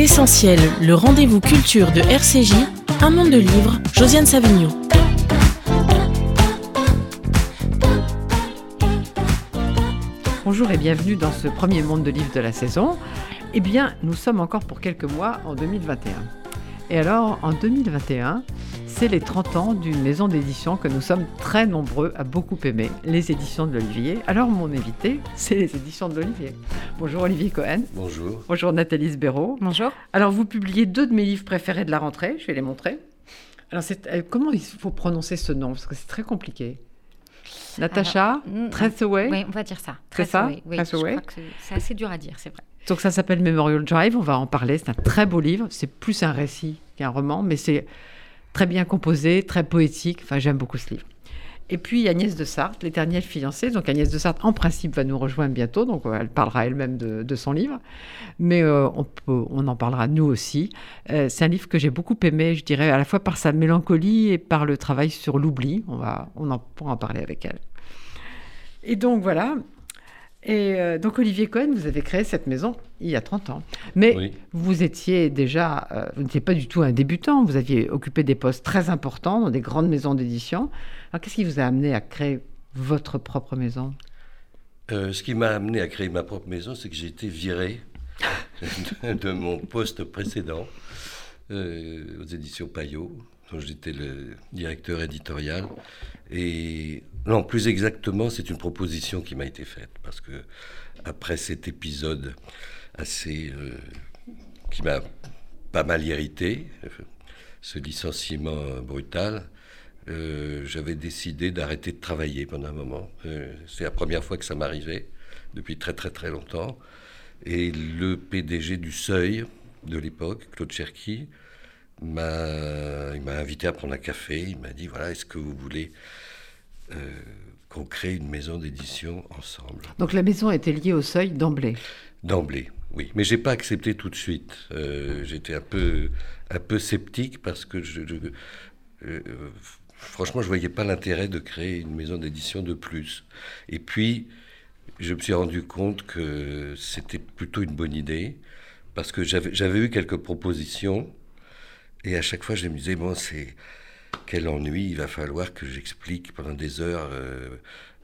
Essentiel, le rendez-vous culture de RCJ, un monde de livres, Josiane Savigno. Bonjour et bienvenue dans ce premier monde de livres de la saison. Eh bien, nous sommes encore pour quelques mois en 2021. Et alors, en 2021, c'est les 30 ans d'une maison d'édition que nous sommes très nombreux à beaucoup aimer, les éditions de l'Olivier. Alors, mon invité, c'est les éditions de l'Olivier. Bonjour Olivier Cohen. Bonjour. Bonjour Nathalie Sbéraud. Bonjour. Alors, vous publiez deux de mes livres préférés de la rentrée, je vais les montrer. Alors, euh, comment il faut prononcer ce nom? Parce que c'est très compliqué. Natacha, mm, Traceway Oui, on va dire ça. C'est ça? Traceway, Oui, je crois que c'est assez dur à dire, c'est vrai. Donc ça s'appelle Memorial Drive, on va en parler, c'est un très beau livre, c'est plus un récit qu'un roman, mais c'est très bien composé, très poétique, enfin j'aime beaucoup ce livre. Et puis Agnès de Sarthe, l'éternelle fiancée, donc Agnès de Sarthe en principe va nous rejoindre bientôt, donc euh, elle parlera elle-même de, son livre, mais euh, on, peut, on en parlera nous aussi. Euh, c'est un livre que j'ai beaucoup aimé, je dirais, à la fois par sa mélancolie et par le travail sur l'oubli, on, va, on en pourra en parler avec elle. Et donc voilà, et euh, donc Olivier Cohen, vous avez créé cette maison il y a 30 ans. Mais Oui. vous étiez déjà, euh, vous n'étiez pas du tout un débutant, vous aviez occupé des postes très importants dans des grandes maisons d'édition. Alors qu'est-ce qui vous a amené à créer votre propre maison? Euh, ce qui m'a amené à créer ma propre maison, c'est que j'ai été viré de, de mon poste précédent aux éditions Payot, dont j'étais le directeur éditorial. Et non, plus exactement, c'est une proposition qui m'a été faite parce que après cet épisode assez euh, qui m'a pas mal irrité, ce licenciement brutal, euh, j'avais décidé d'arrêter de travailler pendant un moment. Euh, c'est la première fois que ça m'arrivait depuis très très très longtemps. Et le PDG du Seuil de l'époque, Claude Cherki, il m'a invité à prendre un café. Il m'a dit voilà, est-ce que vous voulez euh, qu'on crée une maison d'édition ensemble? Donc la maison était liée au seuil d'emblée? D'emblée, oui. Mais j'ai pas accepté tout de suite. Euh, J'étais un peu, un peu sceptique parce que je, je- euh, franchement, je voyais pas l'intérêt de créer une maison d'édition de plus. Et puis, je me suis rendu compte que c'était plutôt une bonne idée parce que j'avais j'avais eu quelques propositions et à chaque fois, je me disais bon, c'est quel ennui, il va falloir que j'explique pendant des heures euh,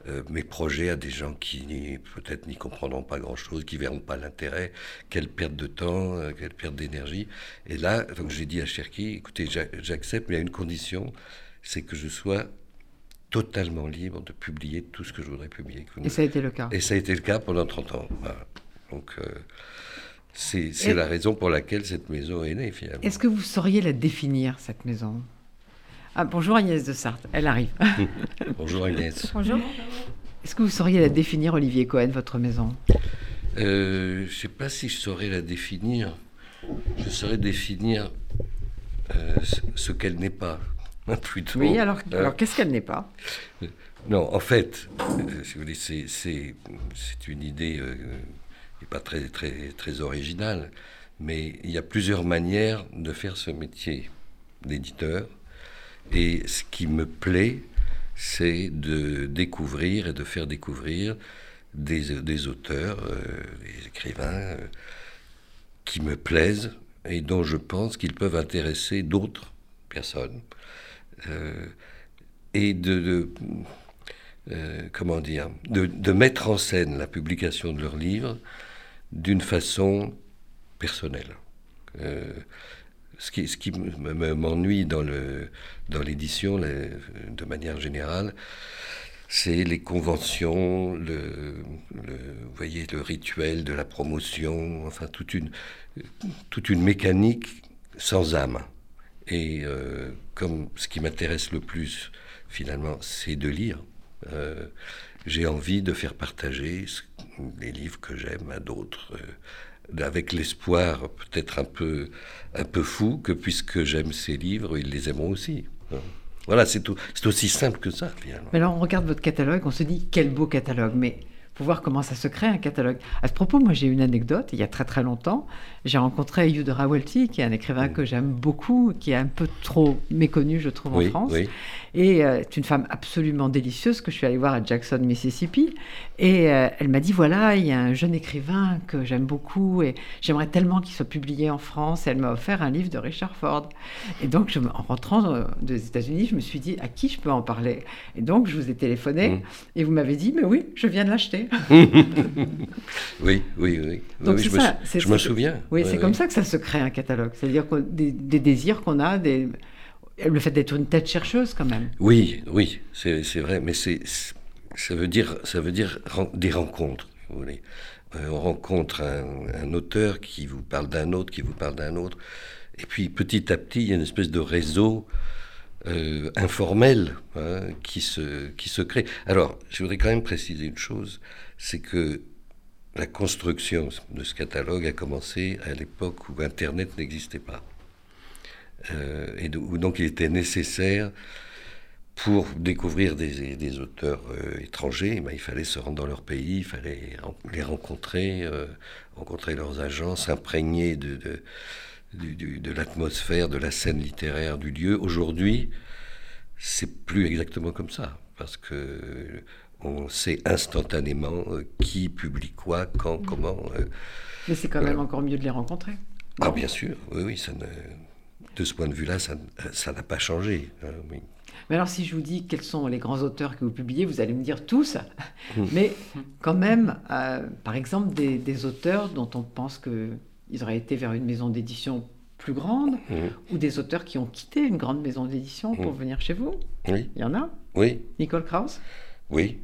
euh, mes projets à des gens qui peut-être n'y comprendront pas grand-chose, qui verront pas l'intérêt, quelle perte de temps, euh, quelle perte d'énergie. Et là, donc j'ai dit à Cherki, écoutez, j'a- j'accepte, mais à une condition, c'est que je sois totalement libre de publier tout ce que je voudrais publier. Et ça a été le cas. et ça a été le cas pendant 30 ans. Voilà. Donc, c'est c'est Et- la raison pour laquelle cette maison est née, finalement. Est-ce que vous sauriez la définir, cette maison? Ah, Bonjour Agnès de Sarthe, elle arrive. Bonjour Agnès. Bonjour. Est-ce que vous sauriez la définir, Olivier Cohen, votre maison? Euh, je ne sais pas si je saurais la définir. Je saurais définir euh, ce, qu'elle n'est pas, plutôt. Oui, alors, Hein. alors qu'est-ce qu'elle n'est pas? Non, en fait, euh, si vous voulez, c'est, c'est, c'est une idée euh, n'est pas très, très, très originale, mais il y a plusieurs manières de faire ce métier d'éditeur. Et ce qui me plaît, c'est de découvrir et de faire découvrir des, des auteurs, euh, des écrivains euh, qui me plaisent et dont je pense qu'ils peuvent intéresser d'autres personnes. Euh, et de, comment dire, de, de mettre en scène la publication de leurs livres d'une façon personnelle. Euh, ce qui, ce qui me- me- m'ennuie dans, dans l'édition, le- de manière générale, c'est les conventions, le, voyez, le rituel de la promotion, enfin toute une, toute une mécanique sans âme. Et euh, comme ce qui m'intéresse le plus, finalement, c'est de lire, euh, j'ai envie de faire partager ce- les livres que j'aime à d'autres, euh, avec l'espoir peut-être un peu, un peu fou que puisque j'aime ces livres, ils les aimeront aussi. hein. Voilà, c'est aussi simple que ça, finalement. Mais alors, on regarde votre catalogue, on se dit quel beau catalogue. Mais pour voir comment ça se crée un catalogue. À ce propos, moi j'ai une anecdote. Il y a très très longtemps, j'ai rencontré Yudra Welty, qui est un écrivain que j'aime beaucoup, qui est un peu trop méconnu, je trouve, en France. Et euh, c'est une femme absolument délicieuse que je suis allée voir à Jackson, Mississippi. Et euh, elle m'a dit voilà, il y a un jeune écrivain que j'aime beaucoup et j'aimerais tellement qu'il soit publié en France. Et elle m'a offert un livre de Richard Ford. Et donc, je, en rentrant euh, des États-Unis, je me suis dit à qui je peux en parler? Et donc, je vous ai téléphoné mmh. et vous m'avez dit mais oui, je viens de l'acheter. oui, oui, oui. Donc je, ça, me, je me souviens. Oui, c'est comme ça que ça se crée un catalogue. C'est-à-dire des, des désirs qu'on a, des le fait d'être une tête chercheuse, quand même. Oui, oui, c'est vrai, mais c'est ça veut dire ça veut dire des rencontres. Vous voulez. Euh, on rencontre un, auteur qui vous parle d'un autre, qui vous parle d'un autre, et puis petit à petit, il y a une espèce de réseau euh, informel hein, qui se qui se crée. Alors, je voudrais quand même préciser une chose, c'est que la construction de ce catalogue a commencé à l'époque où Internet n'existait pas. Euh, et donc il était nécessaire pour découvrir des, auteurs euh, étrangers, ben, il fallait se rendre dans leur pays, il fallait les rencontrer, rencontrer leurs agents, s'imprégner de, de l'atmosphère, de la scène littéraire du lieu. Aujourd'hui, c'est plus exactement comme ça, parce que on sait instantanément qui publie quoi, quand, comment. Mais c'est quand même encore mieux de les rencontrer. Ah bien sûr, oui, oui, ça ne de ce point de vue-là, ça n'a pas changé. Hein, Mais alors, si je vous dis quels sont les grands auteurs que vous publiez, vous allez me dire tous. Hmm. Mais quand même, euh, par exemple, des, auteurs dont on pense qu'ils auraient été vers une maison d'édition plus grande, hmm. ou des auteurs qui ont quitté une grande maison d'édition pour hmm. venir chez vous. Oui. Il y en a Oui. Nicole Krauss Oui.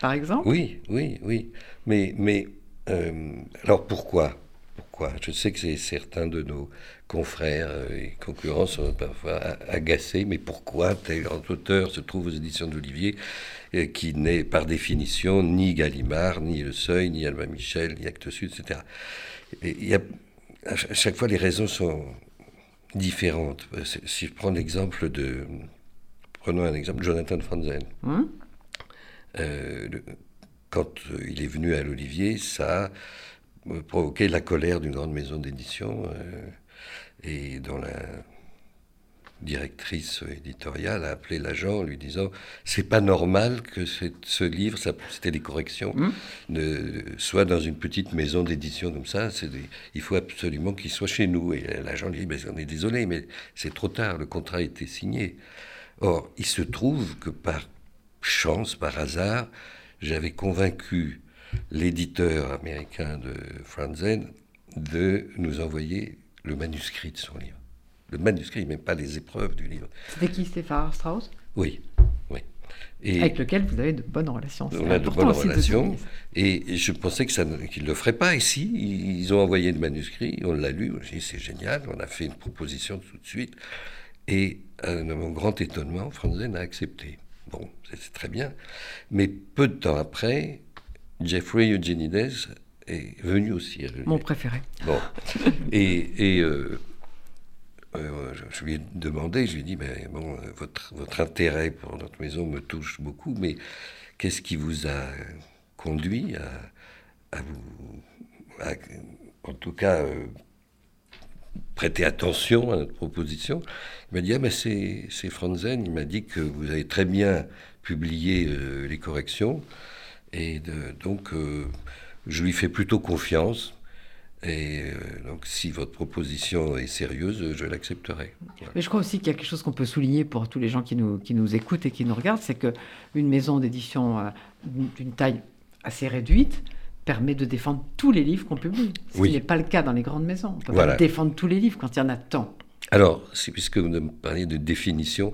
Par exemple Oui, oui, oui. Mais, mais euh, alors pourquoi? Pourquoi? Je sais que certains de nos confrères et concurrents sont parfois agacés, mais pourquoi tel auteur se trouve aux éditions d'Olivier, euh, qui n'est par définition ni Gallimard, ni Le Seuil, ni Albin Michel, ni Actes Sud, etc. Il y a, à chaque fois, les raisons sont différentes. Si je prends l'exemple de... Prenons un exemple, Jonathan Franzen. Hein euh, quand il est venu à l'Olivier, ça a provoqué la colère d'une grande maison d'édition. Euh, et dont la directrice éditoriale a appelé l'agent en lui disant c'est pas normal que ce livre, c'était des corrections, mmh. soit dans une petite maison d'édition comme ça. il faut absolument qu'il soit chez nous. Et l'agent dit on est désolé, mais c'est trop tard, le contrat a été signé. Or, il se trouve que par chance, par hasard, j'avais convaincu l'éditeur américain de Franzen de nous envoyer le manuscrit de son livre. Le manuscrit, même pas les épreuves du livre. C'était qui, Stéphane Strauss? Oui, oui. Et Avec lequel vous avez de bonnes relations. On a de bonnes relations. et je pensais qu'ils ne le feraient pas ici. Ils ont envoyé le manuscrit, on l'a lu. J'ai dit c'est génial, on a fait une proposition tout de suite. Et à mon grand étonnement, Franzen a accepté. Bon, c'est très bien. Mais peu de temps après, Jeffrey Eugenides est venu aussi. Mon préféré. Bon. et, et euh, euh, je lui ai demandé, je lui ai dit, mais bon, votre, votre intérêt pour notre maison me touche beaucoup, mais qu'est-ce qui vous a conduit à, à vous, en tout cas, euh, prêter attention à notre proposition? Il m'a dit, ah, mais c'est, Franzen, il m'a dit que vous avez très bien publié les corrections, et donc je lui fais plutôt confiance. Et euh, donc, si votre proposition est sérieuse, je l'accepterai. Mais je crois aussi qu'il y a quelque chose qu'on peut souligner pour tous les gens qui nous, qui nous écoutent et qui nous regardent, c'est qu'une maison d'édition euh, d'une taille assez réduite permet de défendre tous les livres qu'on publie. Ce qui n'est pas le cas dans les grandes maisons. On peut pas défendre tous les livres quand il y en a tant. Alors, puisque vous me parlez de définition,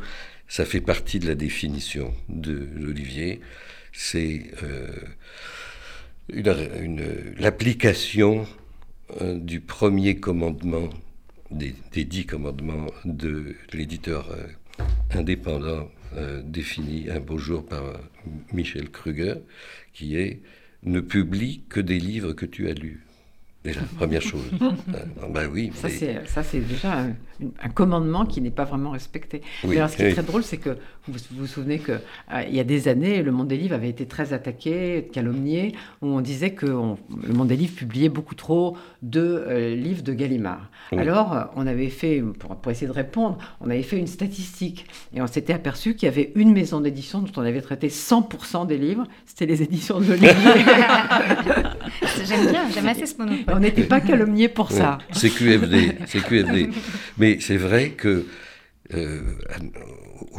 ça fait partie de la définition de l'Olivier. C'est... Euh, l'application euh, du premier commandement, des, dix commandements de l'éditeur euh, indépendant euh, défini un beau jour par Michel Kruger, qui est ne publie que des livres que tu as lus. Déjà, première chose. Euh, bah oui. Ça, mais- c'est, ça, c'est déjà un, commandement qui n'est pas vraiment respecté. Oui, Mais alors, ce qui est oui. très drôle, c'est que vous vous souvenez qu'il y a des années, le Monde des Livres avait été très attaqué, calomnié, où on disait que on- le Monde des Livres publiait beaucoup trop de euh, livres de Gallimard. Oui. Alors, euh, on avait fait, pour, pour essayer de répondre, on avait fait une statistique et on s'était aperçu qu'il y avait une maison d'édition dont on avait traité 100% des livres, c'était les éditions de l'Olivier. J'aime bien, j'aime assez ce monopole. on n'était pas calomnié pour ça. C'est QFD, c'est QFD. Mais c'est vrai que euh,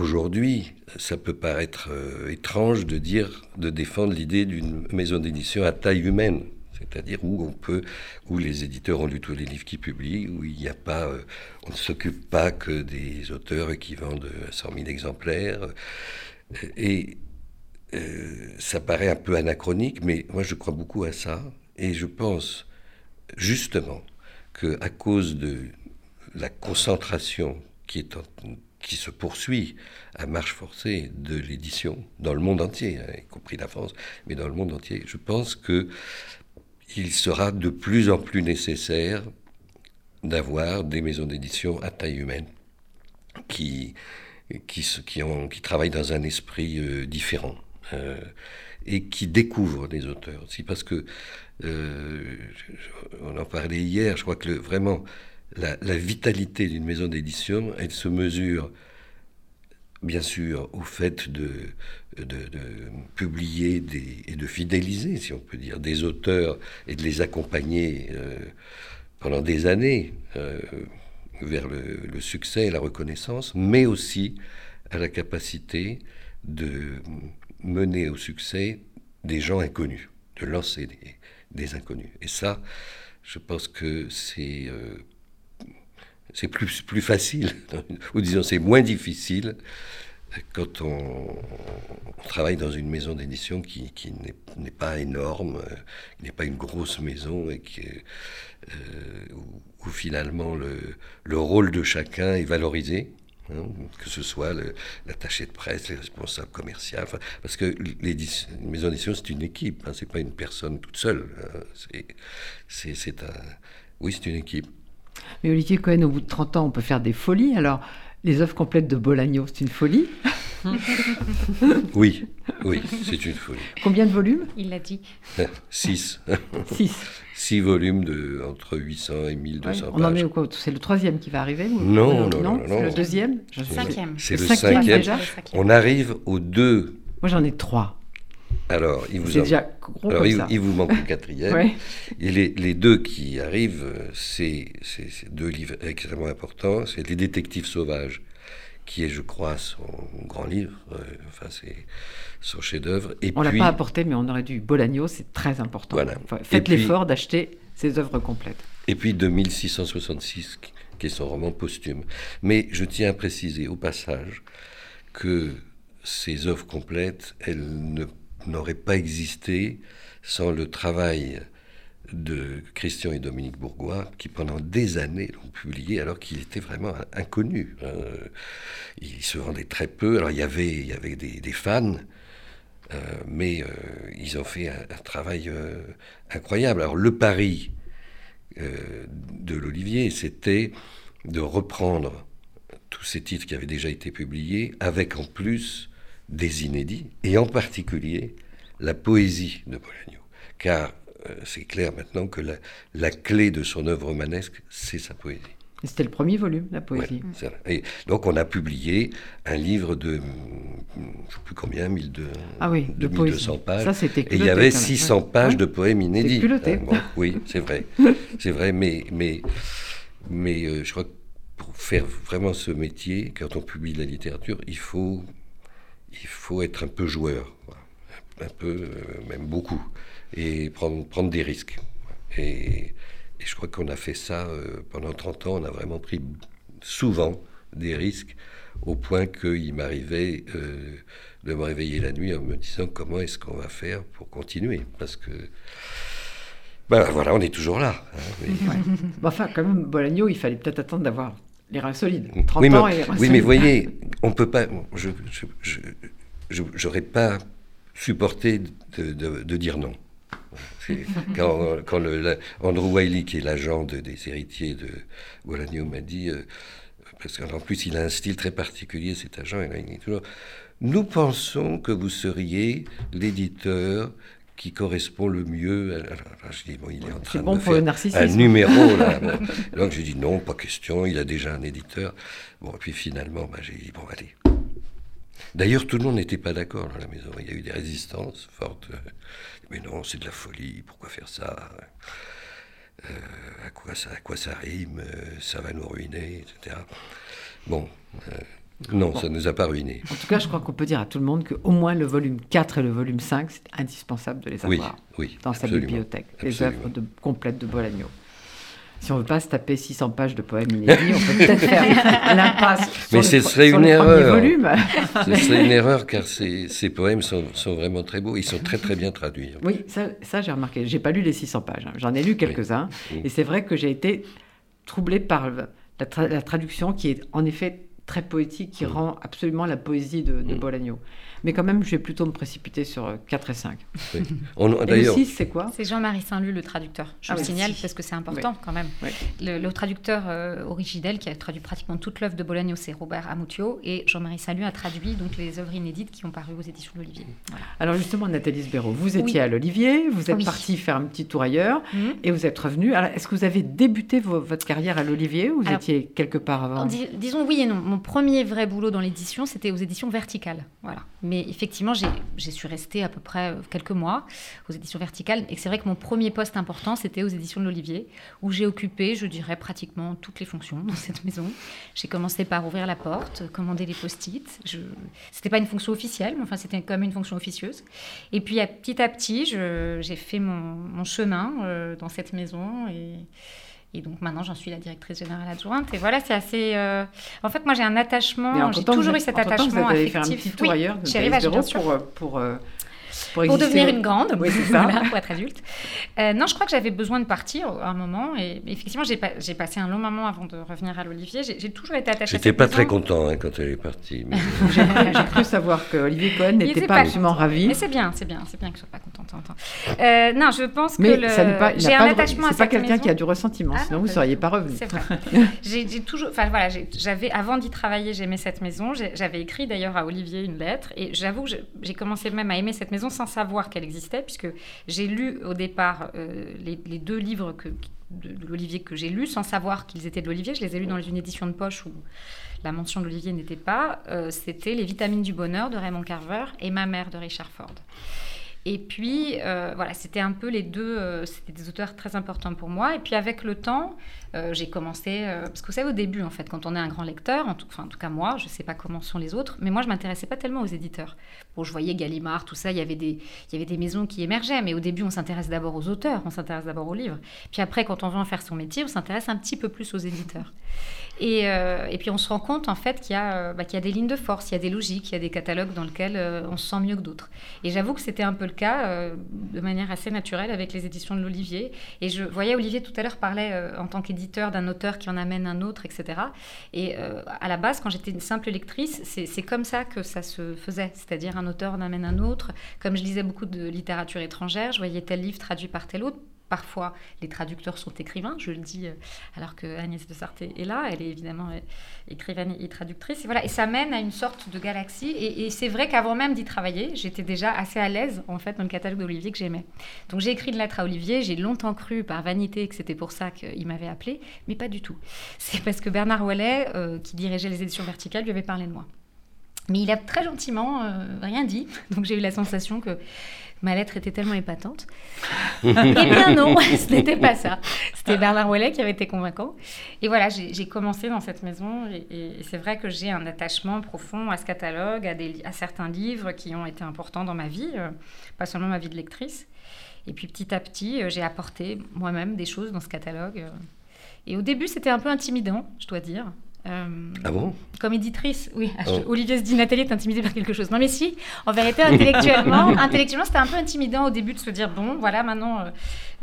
aujourd'hui, ça peut paraître euh, étrange de dire, de défendre l'idée d'une maison d'édition à taille humaine. C'est-à-dire où on peut, où les éditeurs ont lu tous les livres qu'ils publient, où il n'y a pas, euh, on ne s'occupe pas que des auteurs qui vendent 100 000 exemplaires. Et euh, ça paraît un peu anachronique, mais moi je crois beaucoup à ça. Et je pense justement que à cause de la concentration qui, est en- qui se poursuit à marche forcée de l'édition dans le monde entier, hein, y compris la France, mais dans le monde entier, je pense que il sera de plus en plus nécessaire d'avoir des maisons d'édition à taille humaine qui, qui, qui, travaillent dans un esprit euh, différent euh, et qui découvrent des auteurs aussi. Parce que, euh, on en parlait hier, je crois que vraiment la, vitalité d'une maison d'édition, elle se mesure bien sûr au fait de, publier et de fidéliser, si on peut dire, des auteurs et de les accompagner euh, pendant des années euh, vers le, succès et la reconnaissance, mais aussi à la capacité de mener au succès des gens inconnus, de lancer des, des inconnus. Et ça, je pense que c'est euh, c'est plus, facile, ou disons c'est moins difficile quand on, travaille dans une maison d'édition qui, n'est- pas énorme, qui n'est pas une grosse maison et qui, euh, où, finalement le, le rôle de chacun est valorisé. hein, que ce soit l'attaché de presse, les responsables commerciaux, parce que une maison d'édition c'est une équipe, hein, c'est pas une personne toute seule. hein, c'est un, oui c'est une équipe. Mais Olivier Cohen, au bout de 30 ans, on peut faire des folies. Alors, les œuvres complètes de Bolagno, c'est une folie. Oui, oui, c'est une folie. Combien de volumes? Il l'a dit. Six. 6. Six volumes de entre 800 et 1200 on en pages. est au quoi? C'est le troisième qui va arriver ou- Non, non, non, c'est non. le deuxième? Cinquième. C'est Le cinquième déjà Le cinquième. On arrive aux deux. Moi, j'en ai trois. Alors, il vous, C'est en- déjà gros Alors, il, vous manque le quatrième. Ouais. Et les, les deux qui arrivent, c'est deux livres extrêmement importants. C'est Les Détectives Sauvages, qui est, je crois, son grand livre. enfin, c'est son chef-d'œuvre. On l'a puis, pas apporté, mais on aurait dû. Bolagno, c'est très important. Voilà. Enfin, faites puis- l'effort d'acheter ses œuvres complètes. Et puis 2666, qui- qui est son roman posthume. Mais je tiens à préciser au passage que ces œuvres complètes, elles ne- n'auraient pas existé sans le travail de Christian et Dominique Bourgois, qui pendant des années l'ont publié alors qu'il était vraiment inconnu. Euh, il se vendait très peu. Alors il y avait, il des, fans, euh, mais euh, ils ont fait un, travail incroyable. Alors le pari de l'Olivier, c'était de reprendre tous ces titres qui avaient déjà été publiés, avec en plus des inédits, et en particulier la poésie de Bolagno. Car euh, c'est clair maintenant que la, la clé de son œuvre romanesque, c'est sa poésie. C'était le premier volume, la poésie. Ouais. Et donc on a publié un livre de, je ne sais plus combien, 1200, Ah oui, de 1200 poésie. pages. Ça, Et il y avait quand même. 600 Ouais. pages Ouais. de poèmes inédits. culotté. Ah, bon, oui, c'est vrai. c'est vrai, mais, mais, mais euh, je crois que pour faire vraiment ce métier, quand on publie de la littérature, il faut, il faut être un peu joueur. Un peu, euh, même beaucoup. Et prendre, prendre des risques. Et, je crois qu'on a fait ça euh, pendant 30 ans. On a vraiment pris souvent des risques au point qu'il m'arrivait euh, de me réveiller la nuit en me disant comment est-ce qu'on va faire pour continuer. Parce que, ben voilà, on est toujours là. hein, enfin, quand même, Bolagno, il fallait peut-être attendre d'avoir les reins solides. 30 oui, mais, ans et les reins oui, mais solides. voyez, on peut pas. Je j'aurais pas supporté de, de- de dire non. Quand, quand le, Andrew Wiley, qui est l'agent des héritiers de Bolagno, m'a dit, euh, parce qu'en plus il a un style très particulier, cet agent, il a dit toujours, nous pensons que vous seriez l'éditeur qui correspond le mieux. Alors, je dis, bon, il est en train de faire un numéro. Là. Donc j'ai dit, non, pas question, il a déjà un éditeur. Bon, et puis finalement, bah, j'ai dit, bon, allez. D'ailleurs, tout le monde n'était pas d'accord dans la maison. Il y a eu des résistances fortes. Mais non, c'est de la folie, pourquoi faire ça? Euh, à, quoi ça à quoi ça rime? Ça va nous ruiner, etc. Bon, euh, non, ça ne nous a pas ruinés. En tout cas, je crois qu'on peut dire à tout le monde qu'au moins le volume 4 et le volume 5, c'est indispensable de les avoir dans sa bibliothèque. Les œuvres de, complètes de Bolagno. Si on ne veut pas se taper 600 pages de poèmes inédits, on peut peut-être faire l'impasse Mais ce serait une erreur. ce serait une erreur car ces, ces poèmes sont, sont, vraiment très beaux. Ils sont très très bien traduits. Oui, ça, ça j'ai remarqué. J'ai pas lu les 600 pages. Hein. J'en ai lu quelques-uns. Et c'est vrai que j'ai été troublée par la, la traduction qui est en effet très poétique qui mm. rend absolument la poésie de, de mm. Bolagno. Mais quand même, je vais plutôt me précipiter sur 4 euh, et 5. Oui. et le 6, c'est quoi? C'est Jean-Marie Saint-Lu, le traducteur. Je ah le signale parce que c'est important quand même. Le, traducteur euh, originel qui a traduit pratiquement toute l'œuvre de Bolagno, c'est Robert Amutio. Et Jean-Marie Saint-Lu a traduit donc les œuvres inédites qui ont paru aux éditions de l'Olivier. Alors justement, Nathalie Sbéraud, vous étiez à l'Olivier, vous êtes partie faire un petit tour ailleurs mhm. et vous êtes revenue. Alors, est-ce que vous avez débuté votre carrière à l'Olivier ou vous étiez quelque part avant? Disons oui et non. Mon premier vrai boulot dans l'édition, c'était aux éditions Verticales. Voilà. Mais effectivement, j'ai su rester à peu près euh, quelques mois aux éditions verticales. Et c'est vrai que mon premier poste important, c'était aux éditions de l'Olivier, où j'ai occupé, je dirais, pratiquement toutes les fonctions dans cette maison. J'ai commencé par ouvrir la porte, commander les post-it. Ce n'était pas une fonction officielle, mais enfin, c'était quand même une fonction officieuse. Et puis, petit à petit, j'ai fait mon, chemin euh, dans cette maison. Et donc maintenant, j'en suis la directrice générale adjointe. Et voilà, c'est assez. Euh, en fait, moi, j'ai un attachement. J'ai toujours eu cet attachement affectif. Faire un petit tour ailleurs de pour, euh, pour, pour, devenir une grande, oui, ça. pour être adulte. Euh, non, je crois que j'avais besoin de partir à un moment. Et effectivement, j'ai, passé un long moment avant de revenir à l'Olivier. J'ai, toujours été attachée J'étais pas très content hein, quand elle est partie. j'ai, cru savoir que Olivier Cohen n'était pas, absolument ravi. Mais c'est bien, c'est bien, c'est bien que je sois pas contente. Euh, non, je pense que le... j'ai un attachement à C'est pas quelqu'un qui a du ressentiment, ah sinon vous ne seriez pas revenu. C'est vrai. j'ai, toujours, enfin voilà, j'avais avant d'y travailler, j'aimais cette maison. J'avais écrit d'ailleurs à Olivier une lettre, et j'avoue que j'ai commencé même à aimer cette maison sans savoir qu'elle existait, puisque j'ai lu au départ euh, les, deux livres de, l'Olivier que j'ai lus sans savoir qu'ils étaient de l'Olivier. Je les ai lus dans une édition de poche où la mention de l'Olivier n'était pas. Euh, c'était Les vitamines du bonheur de Raymond Carver et Ma mère de Richard Ford. Et puis, euh, voilà, c'était un peu les deux, euh, c'était des auteurs très importants pour moi. Et puis, avec le temps, euh, j'ai commencé, parce que vous savez, au début, en fait, quand on est un grand lecteur, en tout, enfin, en tout cas moi, je ne sais pas comment sont les autres, mais moi, je m'intéressais pas tellement aux éditeurs. Bon, je voyais Gallimard, tout ça, il y avait des, il y avait des maisons qui émergeaient, mais au début, on s'intéresse d'abord aux auteurs, on s'intéresse d'abord aux livres. Puis après, quand on veut en faire son métier, on s'intéresse un petit peu plus aux éditeurs. Et, et puis, on se rend compte, en fait, qu'il y, a, bah, qu'il y a des lignes de force, il y a des logiques, il y a des catalogues dans lesquels on se sent mieux que d'autres. Et j'avoue que c'était un peu le cas euh, de manière assez naturelle avec les éditions de l'Olivier. Et je voyais Olivier tout à l'heure parler euh, en tant qu'éditeur d'un auteur qui en amène un autre, etc. Et euh, à la base, quand j'étais une simple lectrice, c'est comme ça que ça se faisait. C'est-à-dire un auteur en amène un autre. Comme je lisais beaucoup de littérature étrangère, je voyais tel livre traduit par tel autre Parfois, les traducteurs sont écrivains, je le dis, euh, alors que Agnès de Sarté est là, elle est évidemment euh, écrivaine et traductrice. Et, voilà, et ça mène à une sorte de galaxie. Et, c'est vrai qu'avant même d'y travailler, j'étais déjà assez à l'aise en fait dans le catalogue d'Olivier que j'aimais. Donc j'ai écrit une lettre à Olivier, j'ai longtemps cru par vanité que c'était pour ça qu'il m'avait appelé, mais pas du tout. C'est parce que Bernard Ouellet, euh, qui dirigeait les éditions verticales, lui avait parlé de moi. Mais il a très gentiment rien dit, donc j'ai eu la sensation que ma lettre était tellement épatante. eh bien non, ce n'était pas ça. C'était Bernard Ouellet qui avait été convaincant. Et voilà, j'ai commencé dans cette maison et, c'est vrai que j'ai un attachement profond à ce catalogue, à, certains livres qui ont été importants dans ma vie, euh, pas seulement ma vie de lectrice. Et puis petit à petit, euh, j'ai apporté moi-même des choses dans ce catalogue. Euh. Et au début, c'était un peu intimidant, je dois dire. Euh, ah bon? Comme éditrice, oui. Oh. Olivier se dit Nathalie est intimidée par quelque chose. Non, mais si, en vérité, intellectuellement, intellectuellement c'était un peu intimidant au début de se dire bon, voilà, maintenant, euh,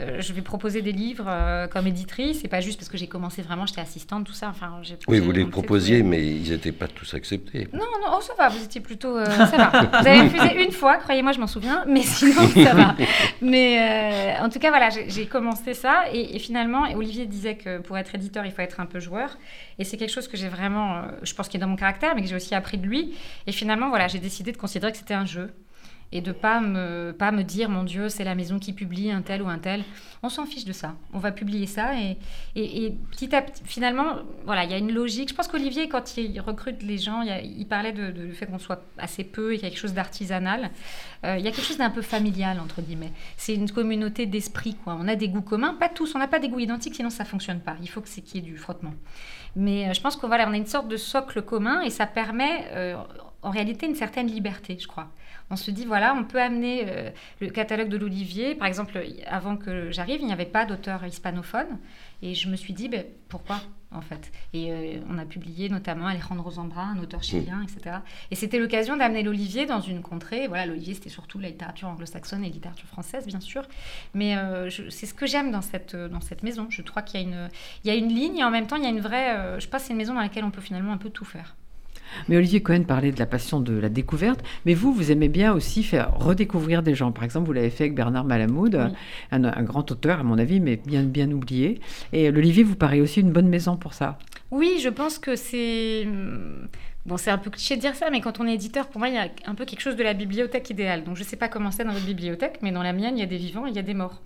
euh, je vais proposer des livres euh, comme éditrice, c'est pas juste parce que j'ai commencé vraiment, j'étais assistante, tout ça. Enfin, oui, vous les proposiez, mais ils n'étaient pas tous acceptés. Non, non, oh, ça va, vous étiez plutôt. Ça va. Vous avez refusé une fois, croyez-moi, je m'en souviens, mais sinon, ça va. Mais en tout cas, voilà, j'ai commencé ça, et, finalement, Olivier disait que pour être éditeur, il faut être un peu joueur. Et c'est quelque chose que j'ai vraiment, je pense qu'il est dans mon caractère, mais que j'ai aussi appris de lui. Et finalement, voilà, j'ai décidé de considérer que c'était un jeu et de pas me pas me dire mon Dieu c'est la maison qui publie un tel ou un tel. On s'en fiche de ça. On va publier ça et, et, petit à petit finalement voilà il y a une logique. Je pense qu'Olivier quand il recrute les gens il, parlait du fait qu'on soit assez peu et quelque chose d'artisanal. Euh, il y a quelque chose d'un peu familial entre guillemets. C'est une communauté d'esprit quoi. On a des goûts communs, pas tous. On n'a pas des goûts identiques sinon ça fonctionne pas. Il faut que c'est qu'il y ait du frottement. Mais euh, je pense qu'on voilà on a une sorte de socle commun et ça permet euh, en réalité une certaine liberté je crois on se dit, voilà, on peut amener euh, le catalogue de l'Olivier. Par exemple, avant que j'arrive, il n'y avait pas d'auteur hispanophone. Et je me suis dit, ben, pourquoi en fait? Et euh, on a publié notamment Alejandro Zambra, un auteur chilien, etc. Et c'était l'occasion d'amener l'Olivier dans une contrée. Voilà, l'Olivier, c'était surtout la littérature anglo-saxonne et la littérature française, bien sûr. Mais euh, c'est ce que j'aime dans cette, dans cette maison. Je crois qu'il y, a une, il y a une ligne et en même temps, il y a une vraie... je pense que c'est une maison dans laquelle on peut finalement un peu tout faire. Mais Olivier Cohen parlait de la passion de la découverte, mais vous, vous aimez bien aussi faire redécouvrir des gens. Par exemple, vous l'avez fait avec Bernard Malamoud, un, grand auteur, à mon avis, mais bien, bien oublié. Et l'Olivier vous paraît aussi une bonne maison pour ça. Oui, je pense que c'est... Bon, c'est un peu cliché de dire ça, mais quand on est éditeur, pour moi, il y a un peu quelque chose de la bibliothèque idéale. Donc, je ne sais pas comment c'est dans votre bibliothèque, mais dans la mienne, il y a des vivants et il y a des morts.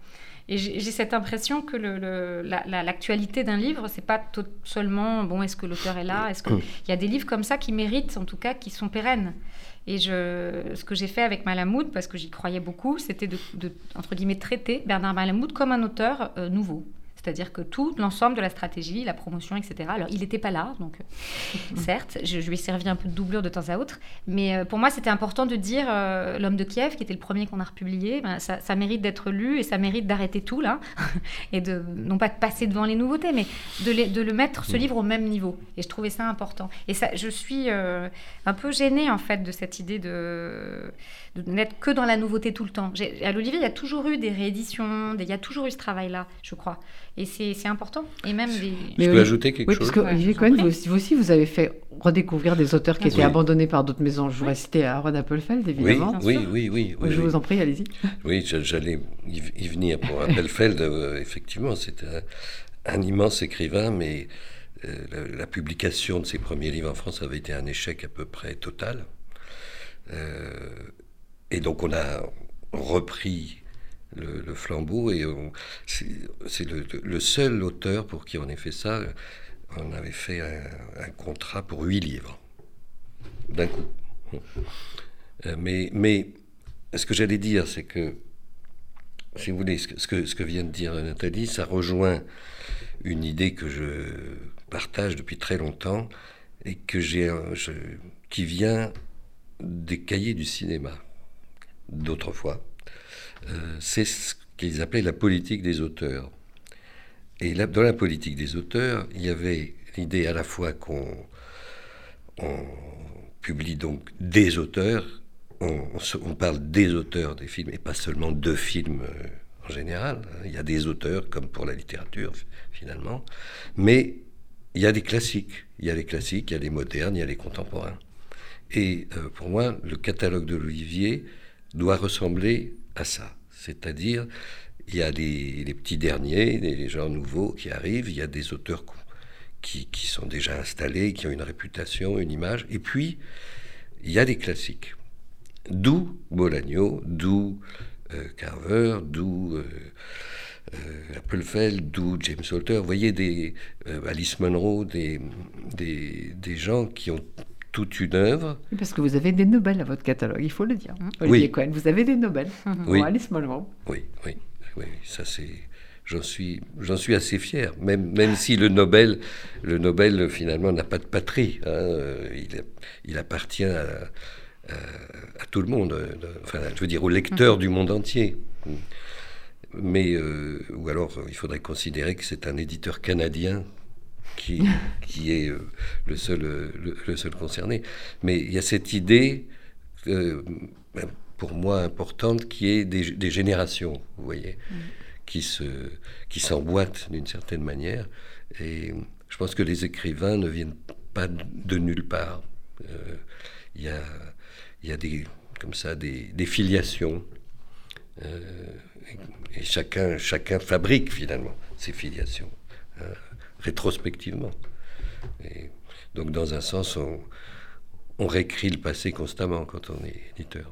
Et j'ai cette impression que l'actualité d'un livre, c'est pas seulement bon, est-ce que l'auteur est là Est-ce mm. y a des livres comme ça qui méritent, en tout cas, qui sont pérennes Et je, ce que j'ai fait avec Malamoud, parce que j'y croyais beaucoup, c'était de, entre guillemets, traiter Bernard Malamoud comme un auteur euh, nouveau. C'est-à-dire que tout l'ensemble de la stratégie, la promotion, etc. Alors, il n'était pas là, donc euh, certes, je, lui ai servi un peu de doublure de temps à autre, mais euh, pour moi, c'était important de dire euh, L'homme de Kiev, qui était le premier qu'on a republié, ben, ça, mérite d'être lu et ça mérite d'arrêter tout là, et de non pas de passer devant les nouveautés, mais de, de, le mettre ce mm. livre au même niveau. Et je trouvais ça important. Et ça, je suis un peu gênée en fait de cette idée de de n'être que dans la nouveauté tout le temps. À l'Olivier, il y a toujours eu des rééditions, il y a toujours eu ce travail-là, je crois. Et c'est important. Et même des... Mais je peux ajouter quelque oui, chose parce que Olivier Cohen, vous, aussi, vous avez fait redécouvrir des auteurs qui étaient abandonnés par d'autres maisons. Je voudrais citer Aaron Appelfeld, évidemment. Oui, oui, oui. oui, je vous en prie, allez-y. Oui, j'allais y venir pour Appelfeld. Euh, effectivement, c'était un, immense écrivain, mais euh, la, la, publication de ses premiers livres en France avait été un échec à peu près total. Euh, et donc on a repris le, flambeau et c'est le, seul auteur pour qui on ait fait ça. On avait fait un, contrat pour huit livres d'un coup. Euh, mais, mais ce que j'allais dire, c'est que, si vous voulez, ce que, ce que vient de dire Nathalie, ça rejoint une idée que je partage depuis très longtemps et que j'ai, qui vient des cahiers du cinéma d'autrefois, c'est ce qu'ils appelaient la politique des auteurs. Et dans la politique des auteurs, il y avait l'idée à la fois qu'on publie donc des auteurs, on, parle des auteurs des films et pas seulement de films euh, en général. Il y a des auteurs comme pour la littérature finalement, mais il y a des classiques. Il y a les classiques, il y a les modernes, il y a les contemporains. Et euh, pour moi, le catalogue de l'Olivier doit ressembler à ça. C'est-à-dire, il y a les, petits derniers, les gens nouveaux qui arrivent, il y a des auteurs qui, qui, sont déjà installés, qui ont une réputation, une image, et puis il y a des classiques. D'où Bolagno, d'où euh, Carver, d'où euh, euh, d'où James Salter. Vous voyez des Alice Munro, des, des, des gens qui ont toute une œuvre. Parce que vous avez des Nobel à votre catalogue, il faut le dire. Hein. Olivier Cohen, vous avez des Nobel. Oui. Alice Munro. Oui, oui, oui, ça c'est. J'en suis, j'en suis assez fier, même, même si le Nobel, le Nobel finalement n'a pas de patrie. Hein. Il, il, appartient à, à, tout le monde, enfin, je veux dire aux lecteurs mhm. du monde entier. Mais, euh, ou alors il faudrait considérer que c'est un éditeur canadien qui, qui est euh, le seul, euh, le, seul concerné. Mais il y a cette idée, euh, ben, pour moi importante, qui est des, des générations, vous voyez, qui se, qui s'emboîtent d'une certaine manière. Et je pense que les écrivains ne viennent pas de nulle part. Il y, a, y a des, comme ça, des, des filiations. Et, et chacun, chacun fabrique finalement ses filiations, euh, rétrospectivement. Et donc, dans un sens, on, on réécrit le passé constamment quand on est éditeur.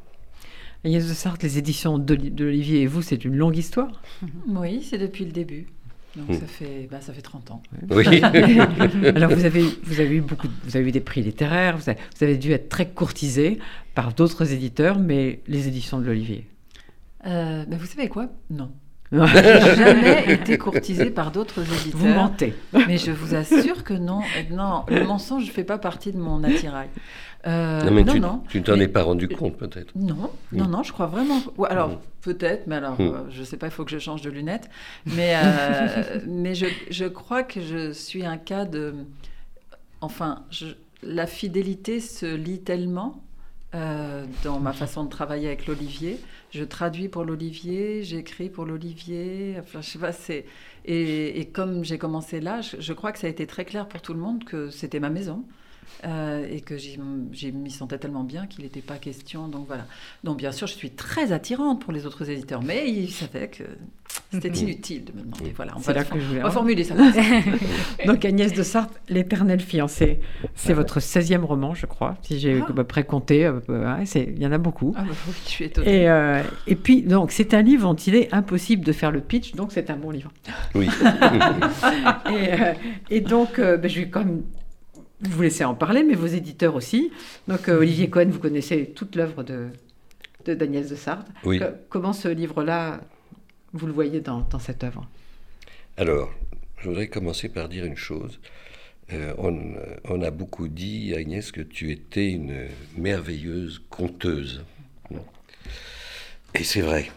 Agnès de Sarthe, les éditions d'Oli- de l'Olivier et vous, c'est une longue histoire. Oui, c'est depuis le début. Donc Mm. ça, fait, bah, ça fait 30 ans. Oui. Alors vous avez, vous avez eu beaucoup, vous avez eu des prix littéraires, vous avez, vous avez dû être très courtisé par d'autres éditeurs, mais les éditions de l'Olivier? Euh, bah, vous savez quoi? Non. J'ai jamais été courtisée par d'autres éditeurs. Vous mentez. Mais je vous assure que non. Non, le mensonge ne fait pas partie de mon attirail. Euh, non, mais non, tu, non. tu t'en es pas rendu compte peut-être. Non, Mm. non, non, je crois vraiment. Alors, Mm. peut-être, mais alors, Mm. euh, je sais pas, il faut que je change de lunettes. Mais, euh, mais je, je crois que je suis un cas de. Enfin, je- la fidélité se lit tellement euh, dans ma façon de travailler avec l'Olivier. Je traduis pour l'Olivier, j'écris pour l'Olivier. Enfin, je sais pas. Et, et comme j'ai commencé là, je crois que ça a été très clair pour tout le monde que c'était ma maison. Euh, et que j'y j'y m'y sentais tellement bien qu'il n'était pas question. Donc voilà. Donc bien sûr, je suis très attirante pour les autres éditeurs, mais ils savaient que c'était inutile de me demander. Voilà, on va, là que je voulais on va formuler ça. Donc Agnès de Sarthe, L'éternel fiancé, c'est votre 16e roman, je crois, si j'ai Ah. à peu près compté. euh, ouais, c'est- Il y en a beaucoup. Ah bah oui, je suis étonnée. Et, euh, et puis, donc, c'est un livre dont il est impossible de faire le pitch, donc c'est un bon livre. Oui. Et, euh, et donc, euh, ben, je vais quand même vous laisser en parler, mais vos éditeurs aussi. Donc, euh, Olivier Cohen, vous connaissez toute l'œuvre de, de Daniel de Sarthe. oui. Co- Comment ce livre-là, vous le voyez dans, dans cette œuvre? Alors, je voudrais commencer par dire une chose. Euh, on, on a beaucoup dit, Agnès, que tu étais une merveilleuse conteuse. Et c'est vrai.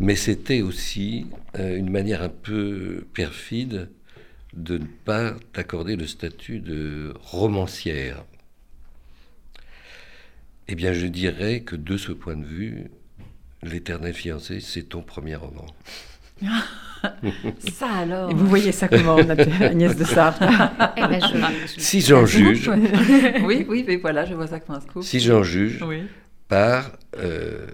Mais c'était aussi euh, une manière un peu perfide de ne pas t'accorder le statut de romancière. Eh bien, je dirais que de ce point de vue, L'éternel fiancé, c'est ton premier roman. Ça alors. Et vous voyez ça comment, Agnès de Sarthe Eh ben, je- je- Si j'en juge, oui, oui, mais voilà, je vois ça comme un scoop. si j'en juge Oui. par euh,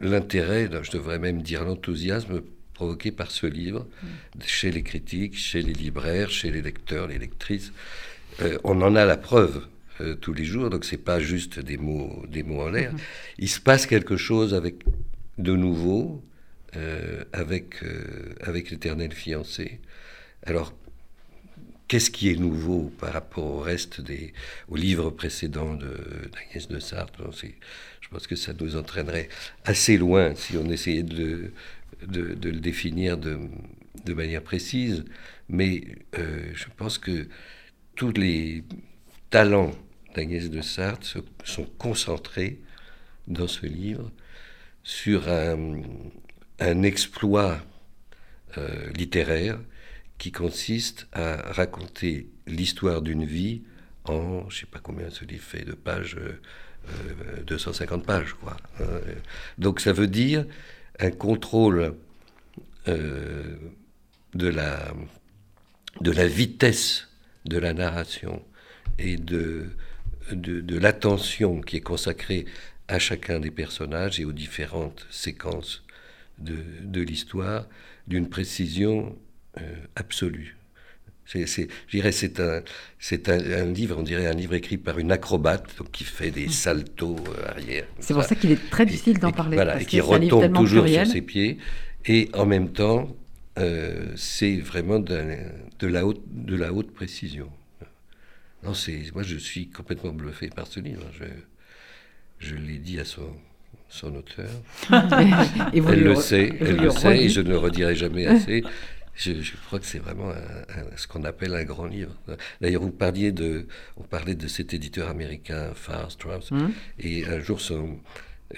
l'intérêt, je devrais même dire l'enthousiasme provoqué par ce livre chez les critiques, chez les libraires, chez les lecteurs, les lectrices. Euh, on en a la preuve euh, tous les jours, donc c'est pas juste des mots, des mots en l'air. Il se passe quelque chose avec de nouveau euh, avec avec l'éternel fiancé. Alors Qu'est-ce qui est nouveau par rapport au reste des aux livres précédents de d'Agnès de Sartre? Bon, c'est- Je pense que ça nous entraînerait assez loin si on essayait de, de, le définir de, manière précise. Mais euh, je pense que tous les talents d'Agnès de Sartre sont concentrés dans ce livre sur un, exploit euh, littéraire qui consiste à raconter l'histoire d'une vie en, je sais pas combien ce livre fait de pages, euh, euh, 250 pages, quoi. Euh, donc ça veut dire un contrôle euh, de, la, de la vitesse de la narration et de, l'attention qui est consacrée à chacun des personnages et aux différentes séquences de, de l'histoire d'une précision euh, absolue. C'est, c'est, je dirais, c'est un, c'est un, un livre, on dirait un livre écrit par une acrobate, donc qui fait des saltos euh, arrière. C'est pour ça qu'il est très difficile d'en parler. Voilà, parce et qui retombe toujours pluriel. sur ses pieds. Et en même temps, euh, c'est vraiment de, la haute, de la haute précision. Non, c'est, moi, je suis complètement bluffé par ce livre. Je, je l'ai dit à son, son auteur. Et elle le sait, elle le sait, et je ne le redirai jamais assez. Je, je crois que c'est vraiment un- un- ce qu'on appelle un grand livre. D'ailleurs, vous parliez de, on parlait de cet éditeur américain, Farr Hum. et un jour, son,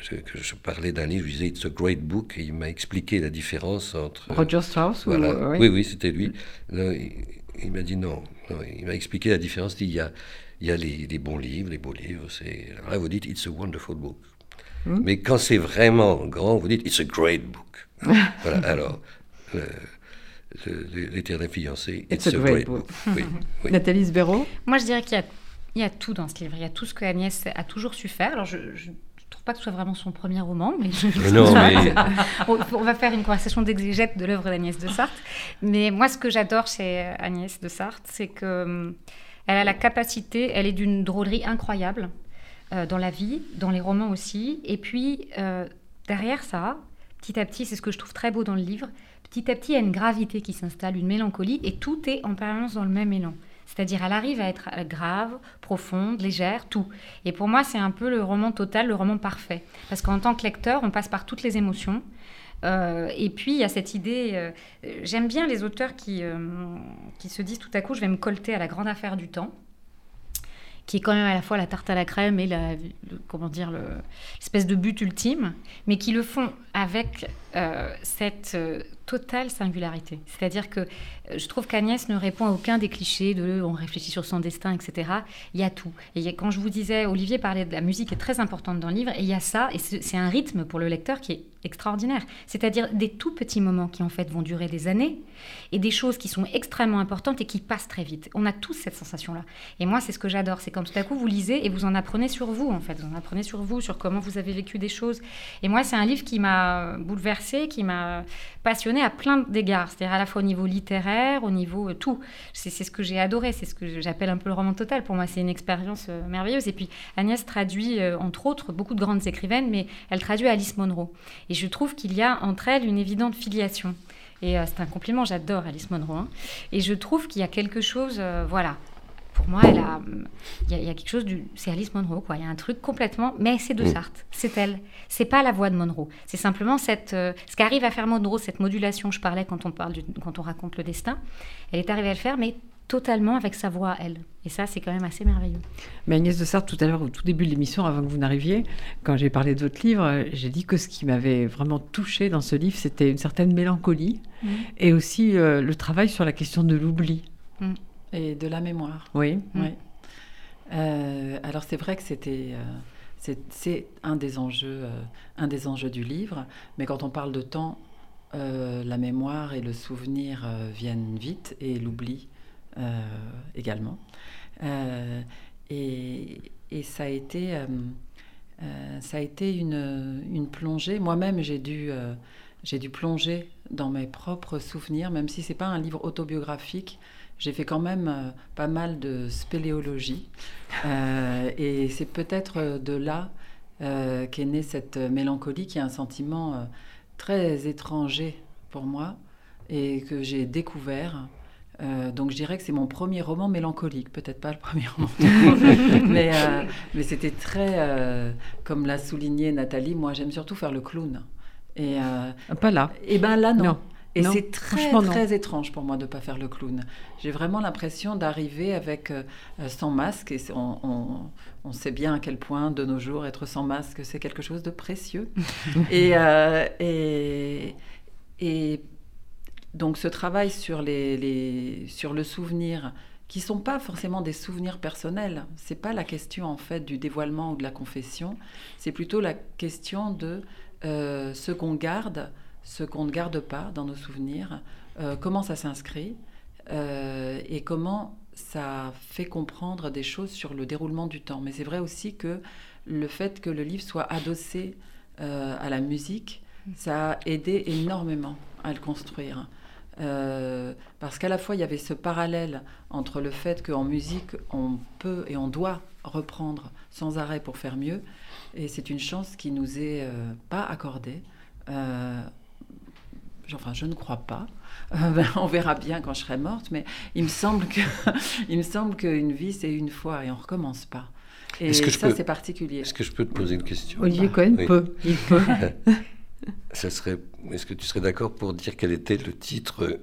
je, parlais d'un livre, je disais It's a great book, et il m'a expliqué la différence entre. Roger Strauss ou- Voilà. oui. Oui, oui, c'était lui. Là, il il m'a dit non, non, Il m'a expliqué la différence. Il dit, il y a, il y a les, les bons livres, les beaux livres. Là, vous dites It's a wonderful book. Hmm. Mais quand c'est vraiment grand, vous dites It's a great book. voilà, alors, L'éternel fiancé, It's, a, great, book. Nathalie Sbero Moi, je dirais qu'il y, y, a tout dans ce livre. Il y a tout ce que Agnès a toujours su faire. Alors, je, je trouve pas que ce soit vraiment son premier roman, mais, non, mais... on, va faire une conversation d'exégète de l'œuvre d'Agnès de Sarthe. Mais moi, ce que j'adore chez Agnès de Sarthe, c'est que hum, elle a la capacité, elle est d'une drôlerie incroyable euh, dans la vie, dans les romans aussi. Et puis, euh, derrière ça, petit à petit, c'est ce que je trouve très beau dans le livre, petit à petit, il y a une gravité qui s'installe, une mélancolie, et tout est en permanence dans le même élan. C'est-à-dire, elle arrive à être euh, grave, profonde, légère, tout. Et pour moi, c'est un peu le roman total, le roman parfait. Parce qu'en tant que lecteur, on passe par toutes les émotions. et puis, il y a cette idée. J'aime bien les auteurs qui, qui se disent tout à coup, je vais me colter à la grande affaire du temps qui est quand même à la fois la tarte à la crème et la, comment dire l'espèce de but ultime, mais qui le font avec euh, cette euh, totale singularité. C'est-à-dire que euh, je trouve qu'Agnès ne répond à aucun des clichés de on réfléchit sur son destin, etc. Il y a tout. Et quand je vous disais, Olivier parlait de la musique est très importante dans le livre, et il y a ça, et c'est un rythme pour le lecteur qui est extraordinaire. C'est-à-dire des tout petits moments qui en fait vont durer des années, et des choses qui sont extrêmement importantes et qui passent très vite. On a tous cette sensation-là. Et moi, c'est ce que j'adore. C'est comme tout à coup, vous lisez et vous en apprenez sur vous, en fait. Vous en apprenez sur vous, sur comment vous avez vécu des choses. Et moi, c'est un livre qui m'a bouleversée, qui m'a passionnée à plein d'égards. C'est-à-dire à la fois au niveau littéraire, au niveau euh, tout. C'est ce que j'ai adoré. C'est ce que j'appelle un peu le roman total. Pour moi, c'est une expérience euh, merveilleuse. Et puis, Agnès traduit, euh, entre autres, beaucoup de grandes écrivaines, mais elle traduit Alice Monroe. Et je trouve qu'il y a entre elles une évidente filiation. Et c'est un compliment, j'adore Alice Monroe. Hein. Et je trouve qu'il y a quelque chose, voilà, pour moi, elle a, il y, a quelque chose du, c'est Alice Monroe, quoi. Il y a un truc complètement, mais c'est de mm. Sartre, c'est elle. C'est pas la voix de Monroe. C'est simplement cette, euh, ce qu'arrive à faire Monroe, cette modulation. Je parlais quand on parle, quand on raconte le destin. Elle est arrivée à le faire, mais totalement avec sa voix elle. Et ça, c'est quand même assez merveilleux. Mais Agnès de Sartre, tout à l'heure, au tout début de l'émission, avant que vous n'arriviez, quand j'ai parlé de votre livre, j'ai dit que ce qui m'avait vraiment touché dans ce livre, c'était une certaine mélancolie mm. et aussi euh, le travail sur la question de l'oubli. Mm. Et de la mémoire. Oui. oui. Euh, alors c'est vrai que c'était euh, c'est un des enjeux euh, un des enjeux du livre, mais quand on parle de temps, la mémoire et le souvenir viennent vite et l'oubli également. Et, et, ça a été ça a été une, une plongée. Moi-même j'ai dû j'ai dû plonger dans mes propres souvenirs, même si c'est pas un livre autobiographique j'ai fait quand même euh, pas mal de spéléologie. Euh, et c'est peut-être de là euh, qu'est née cette mélancolie, qui est un sentiment très étranger pour moi et que j'ai découvert. donc je dirais que c'est mon premier roman mélancolique, peut-être pas le premier roman, mais, mais c'était très, comme l'a souligné Nathalie, moi j'aime surtout faire le clown. Et pas là. Et ben là non. Et c'est très, très étrange pour moi de ne pas faire le clown. J'ai vraiment l'impression d'arriver avec euh, euh, sans masque. Et on, on, sait bien à quel point, de nos jours, être sans masque, c'est quelque chose de précieux. et, euh, et, et, donc, ce travail sur, les, les, sur le souvenir, qui ne sont pas forcément des souvenirs personnels, c'est pas la question, en fait, du dévoilement ou de la confession. C'est plutôt la question de ce qu'on garde ce qu'on ne garde pas dans nos souvenirs, euh, comment ça s'inscrit euh, et comment ça fait comprendre des choses sur le déroulement du temps. Mais c'est vrai aussi que le fait que le livre soit adossé euh, à la musique, ça a aidé énormément à le construire. parce qu'à la fois, il y avait ce parallèle entre le fait qu'en musique, on peut et on doit reprendre sans arrêt pour faire mieux, et c'est une chance qui nous est pas accordée enfin je ne crois pas. Euh, ben, on verra bien quand je serai morte, mais il me semble que, il me semble qu'une vie c'est une fois et on recommence pas. Et ça c'est particulier. Est-ce que je peux te poser une question? Olivier Cohen peut. Il peut. ça serait. Est-ce que tu serais d'accord pour dire quel était le titre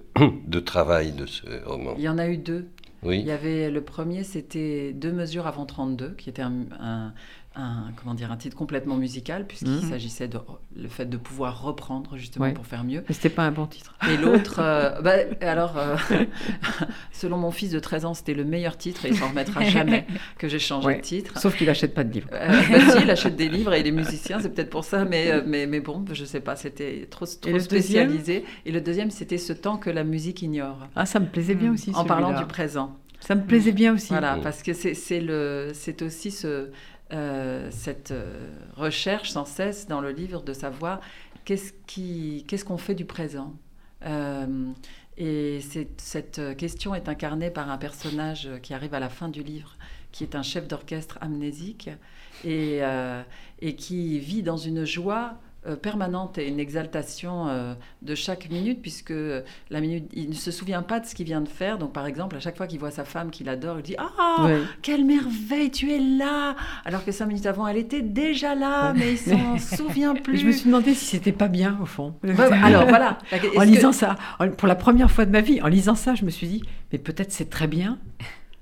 de travail de ce roman? Il y en a eu deux. Oui. Il y avait le premier, c'était Deux mesures avant 32, qui était un, un, comment dire, un titre complètement musical, puisqu'il Mhm. s'agissait de le fait de pouvoir reprendre justement Ouais. pour faire mieux. Mais c'était pas un bon titre. Et l'autre, euh, bah, alors, euh, selon mon fils de 13 ans, c'était le meilleur titre et il s'en remettra jamais que j'ai changé Ouais. de titre. Sauf qu'il achète pas de livres. Euh, bah si, il achète des livres et il est musicien, c'est peut-être pour ça, mais, mais, mais bon, je sais pas, c'était trop, trop spécialisé. Et le deuxième, c'était ce temps que la musique ignore, Ah, ça me plaisait bien aussi. en parlant du présent. Ça me plaisait bien aussi. Voilà, Mm. parce que c'est c'est le- c'est aussi ce, euh, cette euh, recherche sans cesse dans le livre de savoir qu'est-ce qu'on fait du présent. Euh, et cette question est incarnée par un personnage qui arrive à la fin du livre, qui est un chef d'orchestre amnésique et, et qui vit dans une joie euh, permanente et une exaltation euh, de chaque minute, puisque la minute, il ne se souvient pas de ce qu'il vient de faire. Donc, par exemple, à chaque fois qu'il voit sa femme qu'il adore, il dit Ah, quelle merveille, tu es là Alors que cinq minutes avant, elle était déjà là, mais il s'en souvient plus. je me suis demandé si c'était pas bien au fond. Ouais, alors voilà. En que- lisant ça, en- pour la première fois de ma vie, en lisant ça, je me suis dit, mais peut-être c'est très bien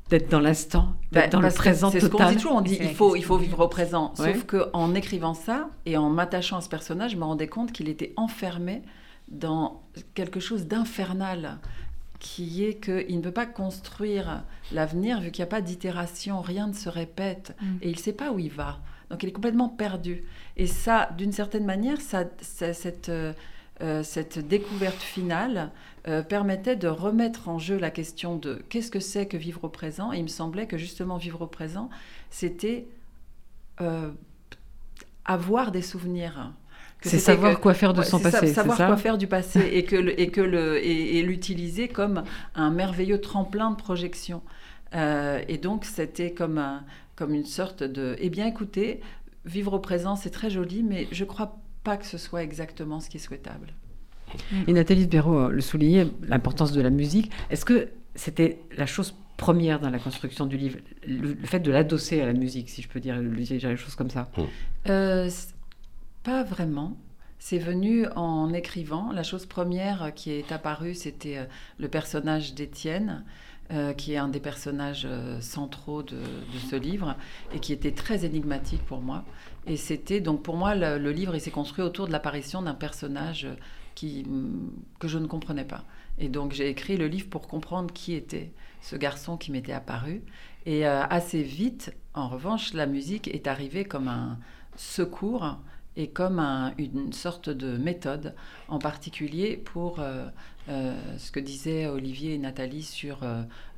d'être dans l'instant, d'être Bah, dans le présent C'est ce qu'on dit toujours, on dit il faut, il faut vivre au présent. Ouais. Sauf qu'en écrivant ça et en m'attachant à ce personnage, je me rendais compte qu'il était enfermé dans quelque chose d'infernal, qui est qu'il ne peut pas construire l'avenir vu qu'il n'y a pas d'itération, rien ne se répète Mm. et il ne sait pas où il va. Donc il est complètement perdu. Et ça, d'une certaine manière, ça, ça- cette, euh, euh, cette découverte finale euh, permettait de remettre en jeu la question de qu'est-ce que c'est que vivre au présent. Et il me semblait que justement vivre au présent, c'était euh, avoir des souvenirs. C'est savoir que- quoi faire de Ouais, son passé, c'est savoir ça quoi faire du passé et que le- et que le et, et l'utiliser comme un merveilleux tremplin de projection. Et donc c'était comme un, comme une sorte de eh bien écoutez, vivre au présent c'est très joli, mais je crois pas que ce soit exactement ce qui est souhaitable. Et Nathalie de Béraud euh, le soulignait, l'importance de la musique. Est-ce que c'était la chose première dans la construction du livre, le, le fait de l'adosser à la musique, si je peux dire, le- dire les choses comme ça? Euh, c- pas vraiment. C'est venu en écrivant. La chose première qui est apparue, c'était euh, le personnage d'Étienne, euh, qui est un des personnages euh, centraux de, de ce livre et qui était très énigmatique pour moi. Et c'était donc pour moi le, livre, il s'est construit autour de l'apparition d'un personnage euh, qui, mm, que je ne comprenais pas. Et donc j'ai écrit le livre pour comprendre qui était ce garçon qui m'était apparu. Et euh, assez vite, en revanche, la musique est arrivée comme un secours et comme un- une sorte de méthode, en particulier pour euh, ce que disaient Olivier et Nathalie sur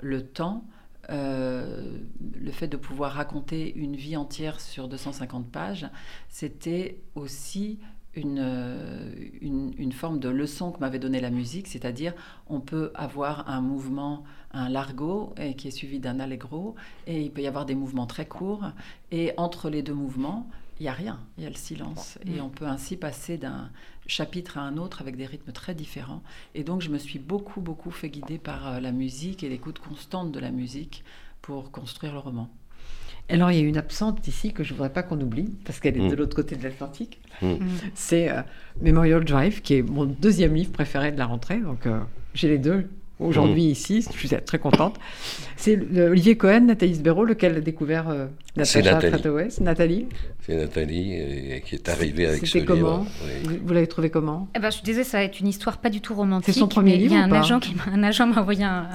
le temps. Euh, le fait de pouvoir raconter une vie entière sur 250 pages, c'était aussi une, euh, une, une forme de leçon que m'avait donnée la musique, c'est-à-dire on peut avoir un mouvement, un largo, et qui est suivi d'un allegro, et il peut y avoir des mouvements très courts, et entre les deux mouvements, il n'y a rien, il y a le silence. Et on peut ainsi passer d'un chapitre à un autre avec des rythmes très différents. Et donc je me suis beaucoup, beaucoup fait guider par euh, la musique et l'écoute constante de la musique pour construire le roman. Alors, il y a une absente ici que je ne voudrais pas qu'on oublie, parce qu'elle est Mm. de l'autre côté de l'Atlantique. Mm. C'est euh, Memorial Drive, qui est mon deuxième livre préféré de la rentrée. Donc, euh, j'ai les deux aujourd'hui ici. Je suis très contente. C'est Olivier Cohen, Nathalie Sbero, lequel a découvert euh, Natacha Nathalie. C'est Nathalie. C'est Nathalie euh, qui est arrivée avec ce livre. Oui. Vous, vous l'avez trouvé comment Eh ben, je suis désolée, ça va être une histoire pas du tout romantique. C'est son premier livre Il y a un agent qui un agent m'a envoyé un,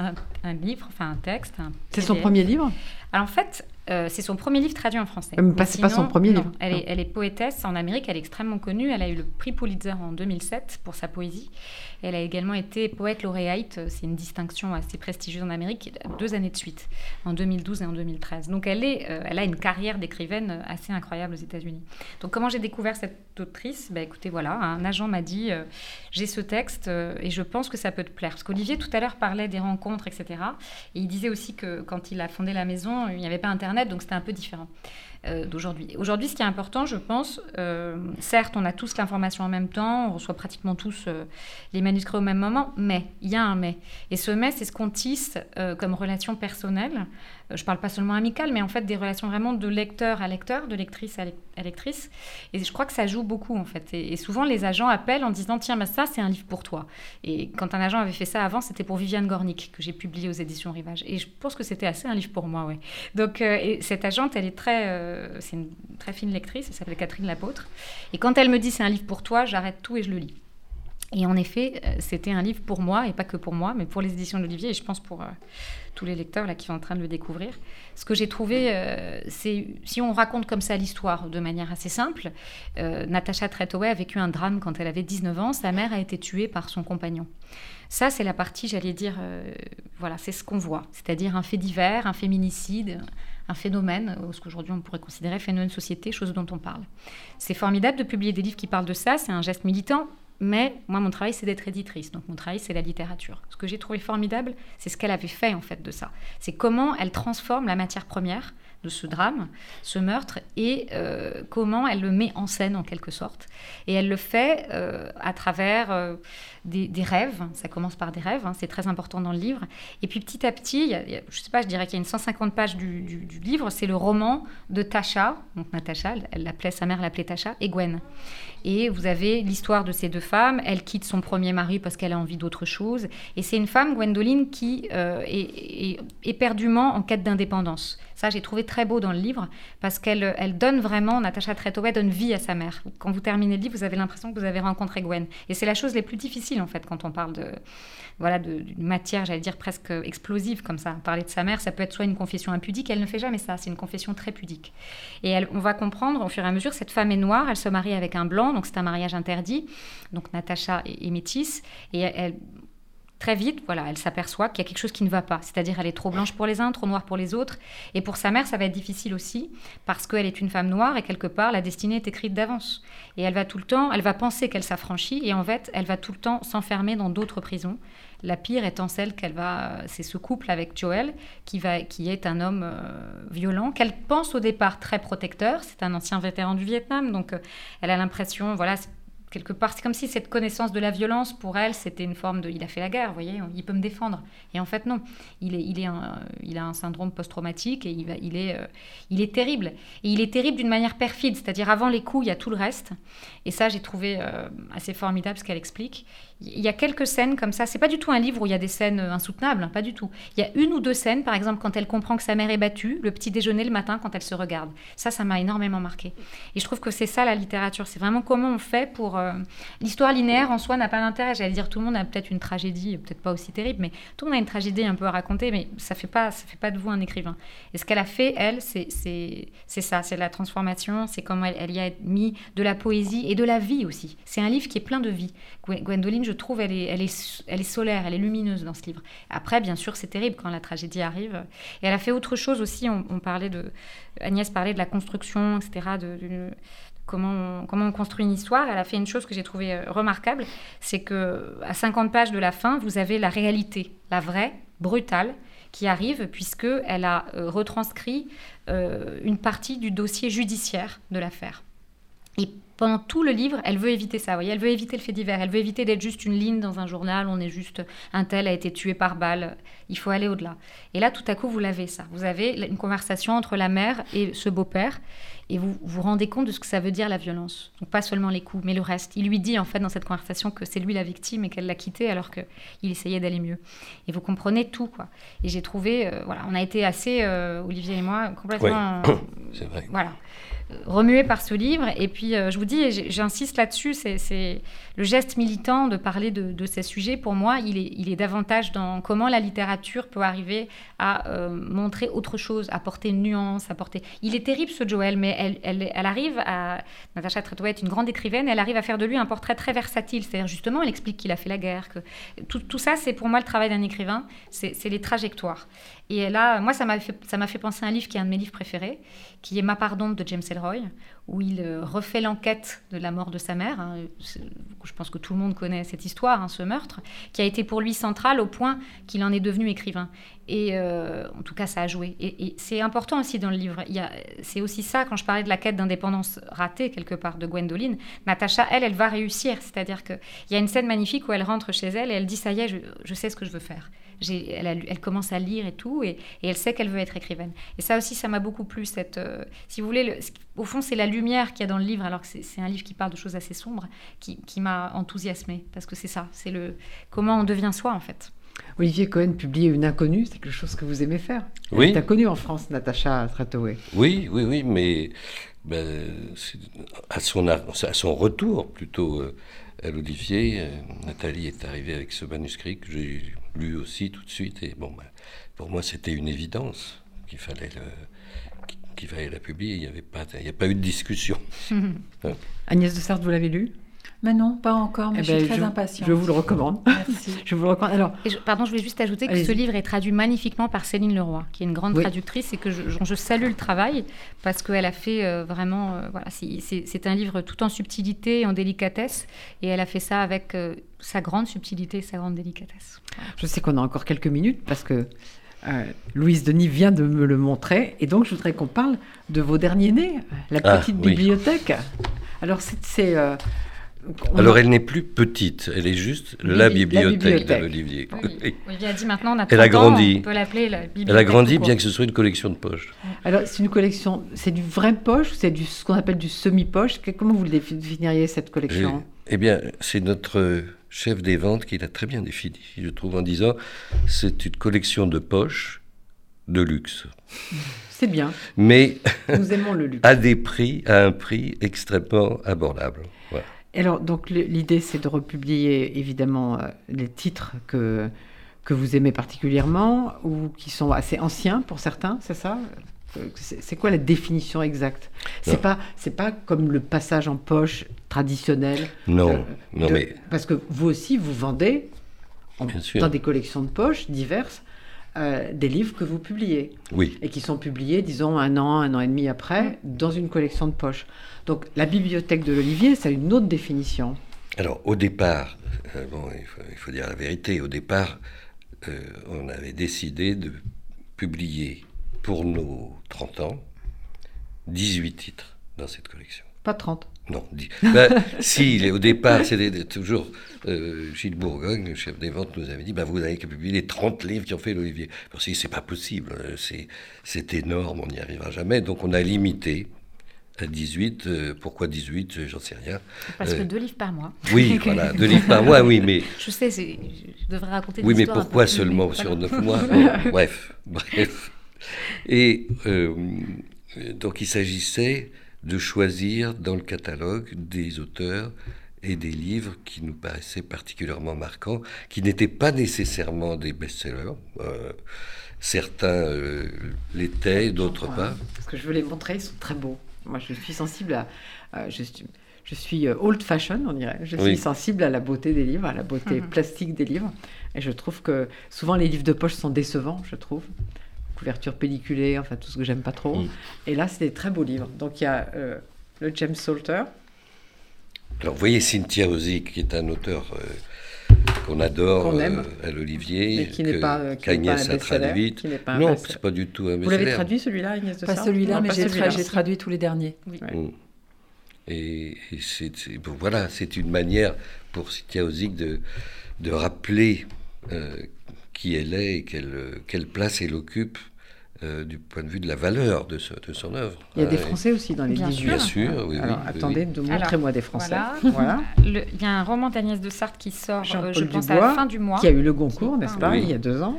un- un livre, enfin un texte. un C'est son premier livre Alors en fait, euh, c'est son premier livre traduit en français. Euh, mais pas- c'est pas son premier non, livre. Elle est, elle est poétesse en Amérique, elle est extrêmement connue. Elle a eu le prix Pulitzer en 2007 pour sa poésie. Elle a également été poète lauréate, c'est une distinction assez prestigieuse en Amérique, deux années de suite, en 2012 et en 2013. Donc elle, est, euh, elle a une carrière d'écrivaine assez incroyable aux États-Unis. Donc comment j'ai découvert cette autrice? Ben, Écoutez, voilà, un agent m'a dit, euh, j'ai ce texte euh, et je pense que ça peut te plaire. Parce qu'Olivier tout à l'heure parlait des rencontres, etc. Et il disait aussi que quand il a fondé la maison, il n'y avait pas Internet, donc c'était un peu différent euh, d'aujourd'hui. Aujourd'hui, ce qui est important, je pense, euh, certes, on a tous l'information en même temps, on reçoit pratiquement tous euh, les manuscrits au même moment, mais il y a un mais. Et ce mais, c'est ce qu'on tisse euh, comme relation personnelle. Je parle pas seulement amicale, mais en fait des relations vraiment de lecteur à lecteur, de lectrice à, lec- à lectrice. Et je crois que ça joue beaucoup, en fait. Et, souvent, les agents appellent en disant Tiens, bah, ça, c'est un livre pour toi. Et quand un agent avait fait ça avant, c'était pour Viviane Gornick, que j'ai publié aux éditions Rivage. Et je pense que c'était assez un livre pour moi, ouais. Donc, et cette agente, elle est très, c'est une très fine lectrice, elle s'appelle Catherine Lapôtre. Et quand elle me dit c'est un livre pour toi, j'arrête tout et je le lis. Et en effet, euh, c'était un livre pour moi, et pas que pour moi, mais pour les éditions d'Olivier, et je pense pour euh, tous les lecteurs là, qui sont en train de le découvrir. Ce que j'ai trouvé, euh, c'est, si on raconte comme ça l'histoire de manière assez simple, Natacha Tretoway a vécu un drame quand elle avait 19 ans, sa mère a été tuée par son compagnon. Ça, c'est la partie, j'allais dire, voilà, c'est ce qu'on voit, c'est-à-dire un fait divers, un féminicide, un phénomène, ce qu'aujourd'hui on pourrait considérer phénomène de société, chose dont on parle. C'est formidable de publier des livres qui parlent de ça, c'est un geste militant, mais moi, mon travail, c'est d'être éditrice. Donc, mon travail, c'est la littérature. Ce que j'ai trouvé formidable, c'est ce qu'elle avait fait, en fait, de ça. C'est comment elle transforme la matière première de ce drame, ce meurtre, et euh, comment elle le met en scène, en quelque sorte. Et elle le fait euh, à travers des, rêves. Ça commence par des rêves, hein, c'est très important dans le livre. Et puis, petit à petit, je ne sais pas, je dirais qu'il y a une 150 pages du, livre. C'est le roman de Tasha, donc Natacha, elle l'appelait, sa mère l'appelait Tasha, et Gwen. Et vous avez l'histoire de ces deux femmes. Elle quitte son premier mari parce qu'elle a envie d'autre chose. Et c'est une femme, Gwendoline, qui euh, est, éperdument en quête d'indépendance. Ça, j'ai trouvé très beau dans le livre parce qu'elle elle donne vraiment, Natacha Tretoway donne vie à sa mère. Quand vous terminez le livre, vous avez l'impression que vous avez rencontré Gwen. Et c'est la chose la plus en fait, quand on parle de, voilà, d'une matière, j'allais dire presque explosive comme ça. Parler de sa mère, ça peut être soit une confession impudique, elle ne fait jamais ça, c'est une confession très pudique. Et on va comprendre au fur et à mesure, cette femme est noire, elle se marie avec un blanc, donc c'est un mariage interdit. Donc Natacha est, métisse, et elle, très vite, voilà, elle s'aperçoit qu'il y a quelque chose qui ne va pas. C'est-à-dire, elle est trop blanche pour les uns, trop noire pour les autres. Et pour sa mère, ça va être difficile aussi, parce qu'elle est une femme noire et quelque part, la destinée est écrite d'avance. Et elle va tout le temps, elle va penser qu'elle s'affranchit, et en fait, elle va tout le temps s'enfermer dans d'autres prisons. La pire étant celle qu'elle va, c'est ce couple avec Joël, qui, va, qui est un homme euh, violent, qu'elle pense au départ très protecteur. C'est un ancien vétéran du Vietnam, donc euh, elle a l'impression, voilà, quelque part, c'est comme si cette connaissance de la violence, pour elle, c'était une forme de il a fait la guerre, vous voyez, il peut me défendre. Et en fait, non. Il, est, il, est il a un syndrome post-traumatique et il, va, il, est, euh, il est terrible. Et il est terrible d'une manière perfide, c'est-à-dire avant les coups, il y a tout le reste. Et ça, j'ai trouvé euh, assez formidable ce qu'elle explique. Il y a quelques scènes comme ça. C'est pas du tout un livre où il y a des scènes euh, insoutenables, hein, pas du tout. Il y a une ou deux scènes, par exemple, quand elle comprend que sa mère est battue, le petit déjeuner le matin quand elle se regarde. Ça, ça m'a énormément marqué. Et je trouve que c'est ça la littérature. C'est vraiment comment on fait pour. Euh, l'histoire linéaire en soi n'a pas d'intérêt. J'allais dire, tout le monde a peut-être une tragédie, peut-être pas aussi terrible, mais tout le monde a une tragédie un peu à raconter, mais ça fait pas, ça fait pas de vous un écrivain. Et ce qu'elle a fait, elle, c'est ça, c'est la transformation, c'est comment elle, y a mis de la poésie et de la vie aussi. C'est un livre qui est plein de vie. Gwendoline, je trouve, elle est, elle, est, elle est solaire, elle est lumineuse dans ce livre. Après, bien sûr, c'est terrible quand la tragédie arrive. Et elle a fait autre chose aussi. On, parlait de, Agnès parlait de la construction, etc. De, comment, on, comment on construit une histoire. Elle a fait une chose que j'ai trouvée euh, remarquable, c'est que à 50 pages de la fin, vous avez la réalité, la vraie, brutale, qui arrive puisque elle a euh, retranscrit euh, une partie du dossier judiciaire de l'affaire. Et pendant tout le livre, elle veut éviter ça. Voyez, elle veut éviter le fait divers. Elle veut éviter d'être juste une ligne dans un journal. On est juste un tel a été tué par balle. Il faut aller au-delà. Et là, tout à coup, vous l'avez ça. Vous avez une conversation entre la mère et ce beau-père, et vous vous rendez compte de ce que ça veut dire la violence. Donc pas seulement les coups, mais le reste. Il lui dit en fait dans cette conversation que c'est lui la victime et qu'elle l'a quitté alors qu'il essayait d'aller mieux. Et vous comprenez tout quoi. Et j'ai trouvé, euh, voilà, on a été assez, euh, Olivier et moi, complètement. c'est vrai. Voilà remué par ce livre. Et puis, euh, je vous dis, j'insiste là-dessus, c'est le geste militant de parler de, ces sujets. Pour moi, il est, il est, davantage dans comment la littérature peut arriver à euh, montrer autre chose, apporter une nuance, apporter... Il est terrible, ce Joël, mais elle, arrive à... Natacha Tretoy est une grande écrivaine, elle arrive à faire de lui un portrait très versatile. C'est-à-dire, justement, elle explique qu'il a fait la guerre. Que... Tout ça, c'est pour moi le travail d'un écrivain, c'est les trajectoires. Et là, moi, ça m'a fait, fait penser à un livre qui est un de mes livres préférés, qui est Ma pardon de James Ellroy, où il euh, refait l'enquête de la mort de sa mère. Hein. Je pense que tout le monde connaît cette histoire, hein, ce meurtre, qui a été pour lui central au point qu'il en est devenu écrivain. Et euh, en tout cas, ça a joué. Et, c'est important aussi dans le livre. C'est aussi ça, quand je parlais de la quête d'indépendance ratée, quelque part, de Gwendoline. Natacha, elle, elle va réussir. C'est-à-dire qu'il y a une scène magnifique où elle rentre chez elle et elle dit Ça y est, je sais ce que je veux faire elle, commence à lire et tout, et, elle sait qu'elle veut être écrivaine. Et ça aussi, ça m'a beaucoup plu. Cette, euh, si vous voulez, au fond, c'est la lumière qu'il y a dans le livre, alors que c'est un livre qui parle de choses assez sombres, qui, m'a enthousiasmée, parce que c'est ça, c'est le comment on devient soi en fait. Olivier Cohen publiait Une inconnue, c'est quelque chose que vous aimez faire. Oui. Tu as connu en France Natacha Tratoé. Oui, oui, oui, mais ben, son, à son retour plutôt euh, à l'Olivier, euh, Nathalie est arrivée avec ce manuscrit que j'ai lu aussi tout de suite. Et bon, ben, pour moi, c'était une évidence qu'il fallait, le, qu'il fallait la publier. Il n'y avait pas, il n'y a pas eu de discussion. Agnès de Sarthe, vous l'avez lu? Mais non, pas encore, mais Eh je ben, suis très je, impatiente. Je vous le recommande. Merci. Je vous le recommande. Alors, Et je- pardon, je voulais juste ajouter que ce livre est traduit magnifiquement par Céline Leroy, qui est une grande Oui. traductrice et que je, salue le travail parce qu'elle a fait euh, vraiment. euh, voilà, c'est- un livre tout en subtilité et en délicatesse et elle a fait ça avec euh, sa grande subtilité et sa grande délicatesse. je sais qu'on a encore quelques minutes parce que euh, Louise Denis vient de me le montrer. Et donc, je voudrais qu'on parle de vos derniers nés, la Ah, petite oui. bibliothèque. Alors, c'est. euh, Alors, elle n'est plus petite, elle est juste Bibi- la la bibliothèque, de l'Olivier. Oui. Olivier a dit maintenant on a Elle a 30 ans, grandi. on peut l'appeler la bibliothèque. Elle a grandi, bien que ce soit une collection de poches. Alors, c'est une collection. C'est du vrai poche ou c'est du ce qu'on appelle du semi-poche? Comment vous le définiriez cette collection? Eh bien, c'est notre chef des ventes qui l'a très bien défini, je trouve, en disant c'est une collection de poches de luxe, C'est bien. mais Nous aimons le luxe. à des prix, à un prix extrêmement abordable. Alors, donc, l'idée, c'est de republier, évidemment, euh, les titres que, que vous aimez particulièrement ou qui sont assez anciens pour certains, c'est ça? Euh, c'est quoi la définition exacte? C'est pas c'est pas comme le passage en poche traditionnel. Non, non, de- mais parce que vous aussi vous vendez en- dans des collections de poches diverses euh, des livres que vous publiez oui, et qui sont publiés, disons, un an, un an et demi après, dans une collection de poches. Donc la bibliothèque de l'Olivier, ça a une autre définition. Alors, au départ, euh, bon, il, faut, il faut dire la vérité, au départ, euh, on avait décidé de publier pour nos 30 ans 18 titres dans cette collection. Pas 30. Non, ben, si, au départ, c'était toujours euh, Gilles Bourgogne, le chef des ventes, nous avait dit ben, vous n'avez qu'à publier les 30 livres qui ont fait l'Olivier. On s'est dit c'est pas possible, euh, c'est, énorme, on n'y arrivera jamais. Donc on a limité à 18. euh, pourquoi 18 euh, J'en sais rien. Parce que deux livres par mois. Oui, voilà, deux livres par mois, oui, mais Je sais, je devrais raconter des oui, mais pourquoi plus- seulement mais sur voilà. neuf mois Bon, Bref, bref. Et donc il s'agissait de choisir dans le catalogue des auteurs et des livres qui nous paraissaient particulièrement marquants, qui n'étaient pas nécessairement des best-sellers. Euh, certains euh, l'étaient, d'autres pas. Parce que je veux les montrer, ils sont très beaux. Moi, je suis sensible à. euh, je suis, je suis euh, old fashion, on dirait. Je suis Oui. sensible à la beauté des livres, à la beauté Mhm. plastique des livres. Et je trouve que souvent les livres de poche sont décevants, je trouve. Couverture pelliculée, enfin tout ce que j'aime pas trop. Mhm. Et là, c'est des très beaux livres. Donc il y a euh, le James Salter. Alors vous voyez Cynthia Ozick, qui est un auteur euh, qu'on adore Qu'on aime. euh, à l'Olivier, Mais qui n'est pas, euh, qui n'est pas qu'Agnès un a traduit. Non, c'est pas du tout un Vous l'avez traduit celui-là, Agnès de Pas celui-là, mais pas j'ai celui-là. tra- j'ai traduit tous les derniers. Mm. Et, et c'est, c'est- bon, voilà, c'est une manière pour Cynthia Ozick de, de rappeler euh, qui elle est et quelle, quelle place elle occupe euh, du point de vue de la valeur de, ce- de son œuvre. Il y a des Euh, Français aussi dans les Bien 18. Bien sûr, oui, Alors oui, attendez, oui. montrez-moi des Français. Voilà. Voilà. Le- Il y a un roman d'Agnès de Sarthe qui sort, euh, je pense, à la fin du mois. Qui a eu le Goncourt, n'est-ce pas, Oui. il y a deux ans.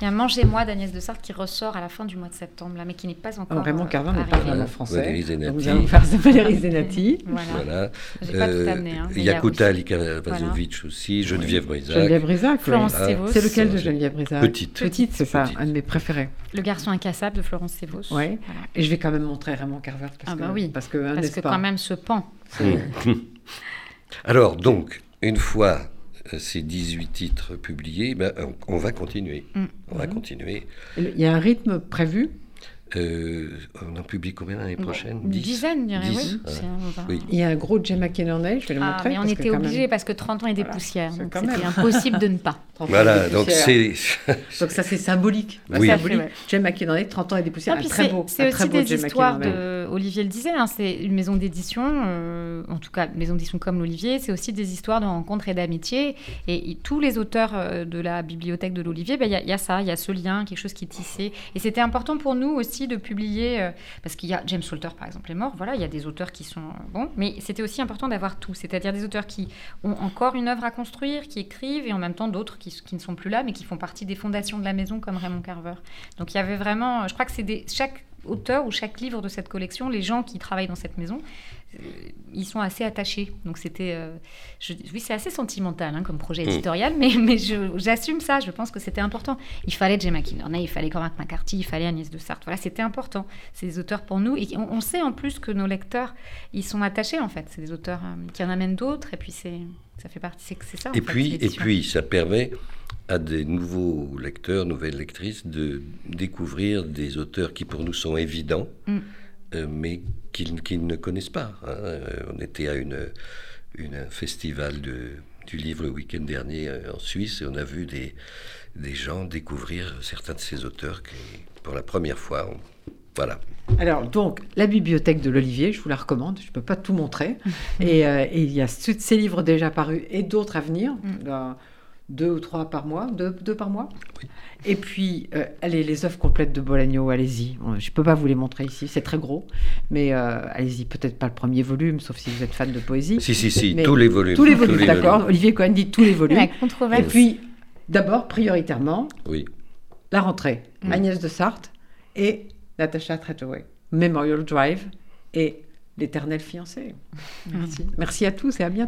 Il y a Mangez-moi d'Agnès de Sarthe qui ressort à la fin du mois de septembre, là, mais qui n'est pas encore. Alors, Raymond euh, Cardin n'est pas arrivé. vraiment Ouais, français. Valérie Zenati. Valérie Zenati. Voilà. Voilà. J'ai pas tout amené. Hein, Yakuta aussi Likavazovic aussi, Geneviève Brisac. Geneviève Brisac. oui. Florence Ah, Sévos. C'est lequel de Geneviève Brisac Petite. Petite, c'est ça, un de mes préférés. Le garçon incassable de Florence Sévos. Ouais. Voilà. Et je vais quand même montrer Raymond Carver parce Ah que, bah oui. parce que, hein, Parce n'est-ce que pas quand même ce pan. Alors, donc, une fois euh, ces 18 titres publiés, ben, on, on va continuer. Mm. On va continuer. Il y a un rythme prévu? Euh, on en publie combien l'année prochaine Une 10? dizaine, je dirais, 10, oui. ouais. C'est un- Oui. Il y a un gros Gemma Kennedy, je vais le Ah, montrer. mais on parce était quand même- obligés parce que 30 ans et des Voilà, poussières. C'était impossible de ne pas. 30 ans Voilà, donc c'est. Donc ça c'est symbolique. Oui. Symbolique. Ouais. Gemma Kennedy, 30 ans et des poussières, Ah, un très c'est- beau, C'est aussi beau des Gemma histoires de. Olivier le disait, hein, c'est une maison d'édition, euh, en tout cas, une maison d'édition comme l'Olivier, c'est aussi des histoires de rencontres et d'amitié. Et, et tous les auteurs euh, de la bibliothèque de l'Olivier, ben, il y, a- il y a ça, il y a ce lien, quelque chose qui est tissé. Et c'était important pour nous aussi de publier, euh, parce qu'il y a James Salter par exemple est mort, voilà, il y a des auteurs qui sont bons, mais c'était aussi important d'avoir tout, c'est-à-dire des auteurs qui ont encore une œuvre à construire, qui écrivent, et en même temps d'autres qui, qui, ne sont plus là, mais qui font partie des fondations de la maison, comme Raymond Carver. Donc il y avait vraiment, je crois que c'est chaque auteur ou chaque livre de cette collection, les gens qui travaillent dans cette maison, euh, ils sont assez attachés. Donc c'était, euh, oui, c'est assez sentimental hein, comme projet mm. éditorial, mais, mais j'assume ça. Je pense que c'était important. Il fallait Gemma Kinnerney, il fallait Cormac McCarthy, il fallait Agnès de Sarthe. Voilà, c'était important. C'est des auteurs pour nous et on, sait en plus que nos lecteurs, ils sont attachés en fait. C'est des auteurs euh, qui en amènent d'autres et puis c'est, ça fait partie. C'est ça. Et puis, et puis, ça permet à des nouveaux lecteurs, nouvelles lectrices, de découvrir des auteurs qui pour nous sont évidents, mm. Euh, mais qu'ils ne connaissent pas. Hein. Euh, on était à une, une festival de, du livre le week-end dernier euh, en Suisse et on a vu des, des gens découvrir certains de ces auteurs qui, pour la première fois, voilà. Alors, donc, la bibliothèque de l'Olivier, je vous la recommande. Je ne peux pas tout montrer. et, il y a tous ces livres déjà parus et d'autres à venir. Mm deux ou trois par mois, deux, deux par mois. Et puis, euh, allez, les œuvres complètes de Bolagno, allez-y. Je ne peux pas vous les montrer ici, c'est très gros, mais euh, allez-y, peut-être pas le premier volume, sauf si vous êtes fan de poésie. Si, si, si, tous les volumes. Tous les volumes, d'accord. Olivier Cohen dit tous les volumes. Et puis, d'abord, prioritairement, oui. la rentrée. Mm. Agnès de Sarthe et Natasha Trethaway. Memorial Drive et l'éternel fiancé. Merci. Merci à tous et à bientôt.